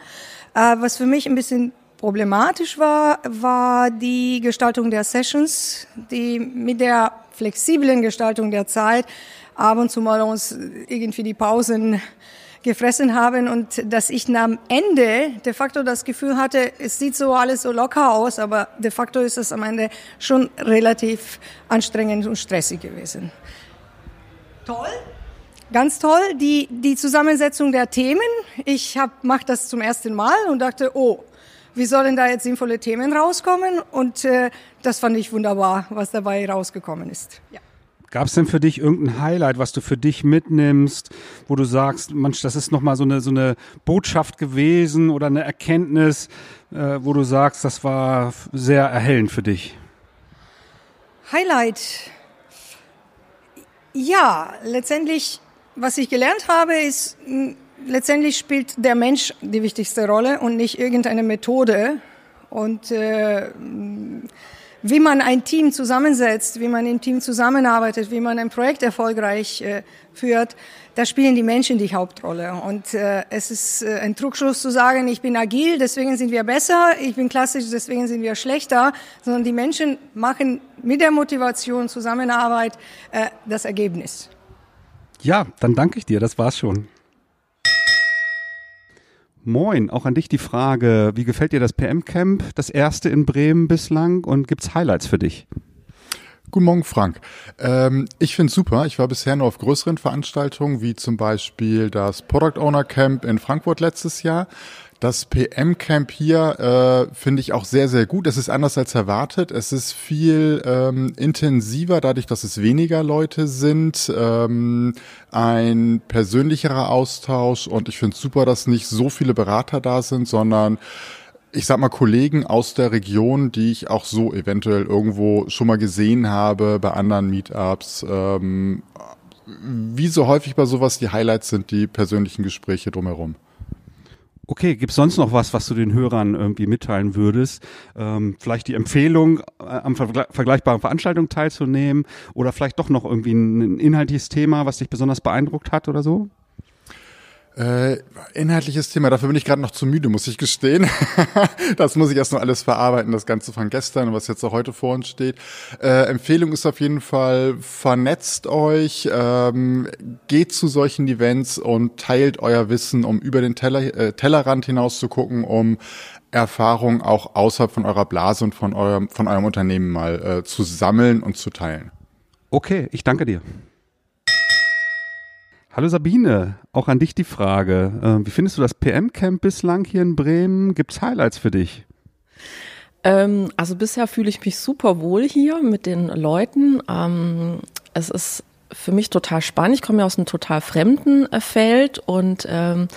Speaker 12: Äh, was für mich ein bisschen problematisch war, war die Gestaltung der Sessions, die mit der flexiblen Gestaltung der Zeit ab und zu mal uns irgendwie die Pausen gefressen haben und dass ich am Ende de facto das Gefühl hatte, es sieht so alles so locker aus, aber de facto ist es am Ende schon relativ anstrengend und stressig gewesen. Toll. Ganz toll, die, die Zusammensetzung der Themen. Ich mache das zum ersten Mal und dachte, oh, wie sollen da jetzt sinnvolle Themen rauskommen? Und äh, das fand ich wunderbar, was dabei rausgekommen ist. Ja.
Speaker 2: Gab es denn für dich irgendein Highlight, was du für dich mitnimmst, wo du sagst, manch, das ist nochmal so eine, so eine Botschaft gewesen oder eine Erkenntnis, äh, wo du sagst, das war sehr erhellend für dich?
Speaker 12: Highlight. Ja, letztendlich, was ich gelernt habe, ist, letztendlich spielt der Mensch die wichtigste Rolle und nicht irgendeine Methode. Und äh, wie man ein Team zusammensetzt, wie man im Team zusammenarbeitet, wie man ein Projekt erfolgreich äh, führt, da spielen die Menschen die Hauptrolle. Und äh, es ist äh, ein Trugschluss zu sagen, ich bin agil, deswegen sind wir besser, ich bin klassisch, deswegen sind wir schlechter, sondern die Menschen machen mit der Motivation, Zusammenarbeit äh, das Ergebnis.
Speaker 2: Ja, dann danke ich dir, das war's schon. Moin, auch an dich die Frage, wie gefällt dir das PM-Camp, das erste in Bremen bislang und gibt's Highlights für dich?
Speaker 1: Guten Morgen, Frank. Ähm, ich finde super. Ich war bisher nur auf größeren Veranstaltungen, wie zum Beispiel das Product Owner Camp in Frankfurt letztes Jahr. Das PM-Camp hier äh, finde ich auch sehr, sehr gut. Es ist anders als erwartet. Es ist viel ähm, intensiver, dadurch, dass es weniger Leute sind. Ähm, ein persönlicherer Austausch und ich finde super, dass nicht so viele Berater da sind, sondern ich sag mal Kollegen aus der Region, die ich auch so eventuell irgendwo schon mal gesehen habe bei anderen Meetups. Ähm, wie so häufig bei sowas die Highlights sind die persönlichen Gespräche drumherum.
Speaker 2: Okay, gibt's sonst noch was, was du den Hörern irgendwie mitteilen würdest? Ähm, vielleicht die Empfehlung, äh, am vergle vergleichbaren Veranstaltungen teilzunehmen oder vielleicht doch noch irgendwie ein inhaltliches Thema, was dich besonders beeindruckt hat oder so?
Speaker 1: Äh, inhaltliches Thema, dafür bin ich gerade noch zu müde, muss ich gestehen. *laughs* das muss ich erst noch alles verarbeiten, das Ganze von gestern und was jetzt auch heute vor uns steht. Äh, Empfehlung ist auf jeden Fall, vernetzt euch, ähm, geht zu solchen Events und teilt euer Wissen, um über den Teller, äh, Tellerrand hinaus zu gucken, um Erfahrungen auch außerhalb von eurer Blase und von eurem, von eurem Unternehmen mal äh, zu sammeln und zu teilen.
Speaker 2: Okay, ich danke dir. Hallo Sabine, auch an dich die Frage. Äh, wie findest du das PM-Camp bislang hier in Bremen? Gibt es Highlights für dich?
Speaker 13: Ähm, also bisher fühle ich mich super wohl hier mit den Leuten. Ähm, es ist für mich total spannend. Ich komme ja aus einem total fremden äh, Feld und ähm,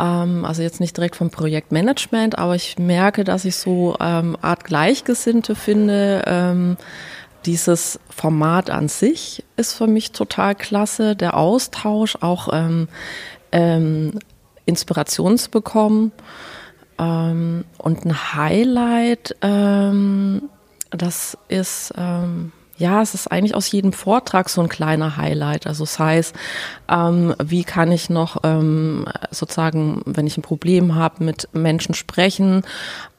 Speaker 13: ähm, also jetzt nicht direkt vom Projektmanagement, aber ich merke, dass ich so ähm, Art Gleichgesinnte finde ähm, dieses Format an sich ist für mich total klasse, der Austausch, auch ähm, ähm, Inspiration zu bekommen. Ähm, und ein Highlight, ähm, das ist ähm, ja, es ist eigentlich aus jedem Vortrag so ein kleiner Highlight. Also das heißt, ähm, wie kann ich noch ähm, sozusagen, wenn ich ein Problem habe, mit Menschen sprechen,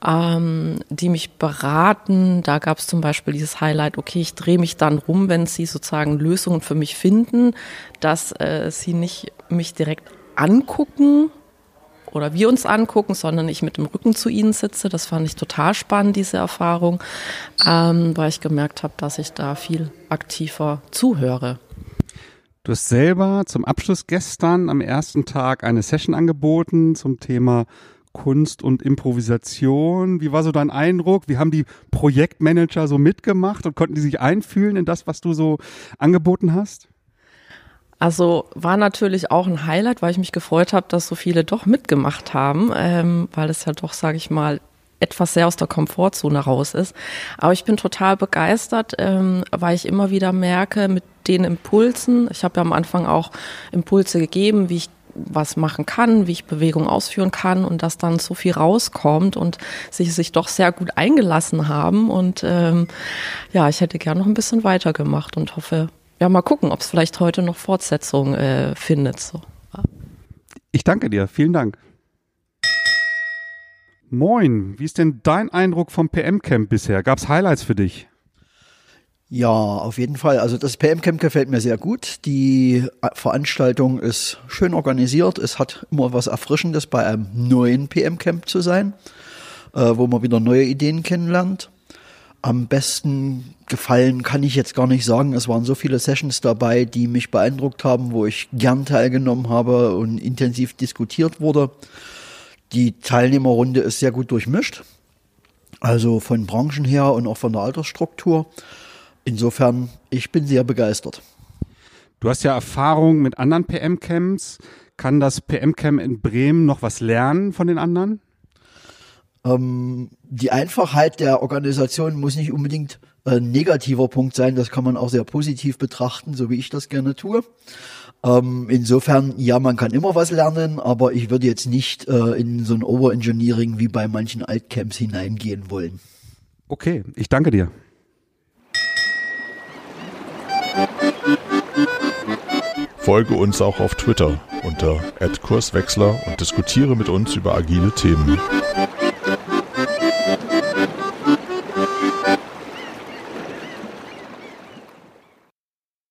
Speaker 13: ähm, die mich beraten. Da gab es zum Beispiel dieses Highlight, okay, ich drehe mich dann rum, wenn sie sozusagen Lösungen für mich finden, dass äh, sie nicht mich direkt angucken, oder wir uns angucken, sondern ich mit dem Rücken zu ihnen sitze. Das fand ich total spannend, diese Erfahrung, ähm, weil ich gemerkt habe, dass ich da viel aktiver zuhöre.
Speaker 2: Du hast selber zum Abschluss gestern am ersten Tag eine Session angeboten zum Thema Kunst und Improvisation. Wie war so dein Eindruck? Wie haben die Projektmanager so mitgemacht und konnten die sich einfühlen in das, was du so angeboten hast?
Speaker 13: Also war natürlich auch ein Highlight, weil ich mich gefreut habe, dass so viele doch mitgemacht haben, ähm, weil es ja doch, sage ich mal, etwas sehr aus der Komfortzone raus ist. Aber ich bin total begeistert, ähm, weil ich immer wieder merke mit den Impulsen, ich habe ja am Anfang auch Impulse gegeben, wie ich was machen kann, wie ich Bewegung ausführen kann und dass dann so viel rauskommt und sich sich doch sehr gut eingelassen haben und ähm, ja, ich hätte gern noch ein bisschen weitergemacht und hoffe, ja, mal gucken, ob es vielleicht heute noch Fortsetzung äh, findet. So.
Speaker 2: Ich danke dir, vielen Dank. Moin, wie ist denn dein Eindruck vom PM-Camp bisher? Gab es Highlights für dich?
Speaker 14: Ja, auf jeden Fall. Also das PM-Camp gefällt mir sehr gut. Die Veranstaltung ist schön organisiert. Es hat immer was Erfrischendes bei einem neuen PM-Camp zu sein, äh, wo man wieder neue Ideen kennenlernt. Am besten gefallen kann ich jetzt gar nicht sagen. Es waren so viele Sessions dabei, die mich beeindruckt haben, wo ich gern teilgenommen habe und intensiv diskutiert wurde. Die Teilnehmerrunde ist sehr gut durchmischt. Also von Branchen her und auch von der Altersstruktur. Insofern, ich bin sehr begeistert.
Speaker 2: Du hast ja Erfahrung mit anderen PM-Camps. Kann das PM-Camp in Bremen noch was lernen von den anderen?
Speaker 14: Ähm, die Einfachheit der Organisation muss nicht unbedingt ein negativer Punkt sein. Das kann man auch sehr positiv betrachten, so wie ich das gerne tue. Ähm, insofern, ja, man kann immer was lernen, aber ich würde jetzt nicht äh, in so ein Overengineering wie bei manchen Altcamps hineingehen wollen.
Speaker 2: Okay, ich danke dir.
Speaker 1: Folge uns auch auf Twitter unter @kurswechsler und diskutiere mit uns über agile Themen.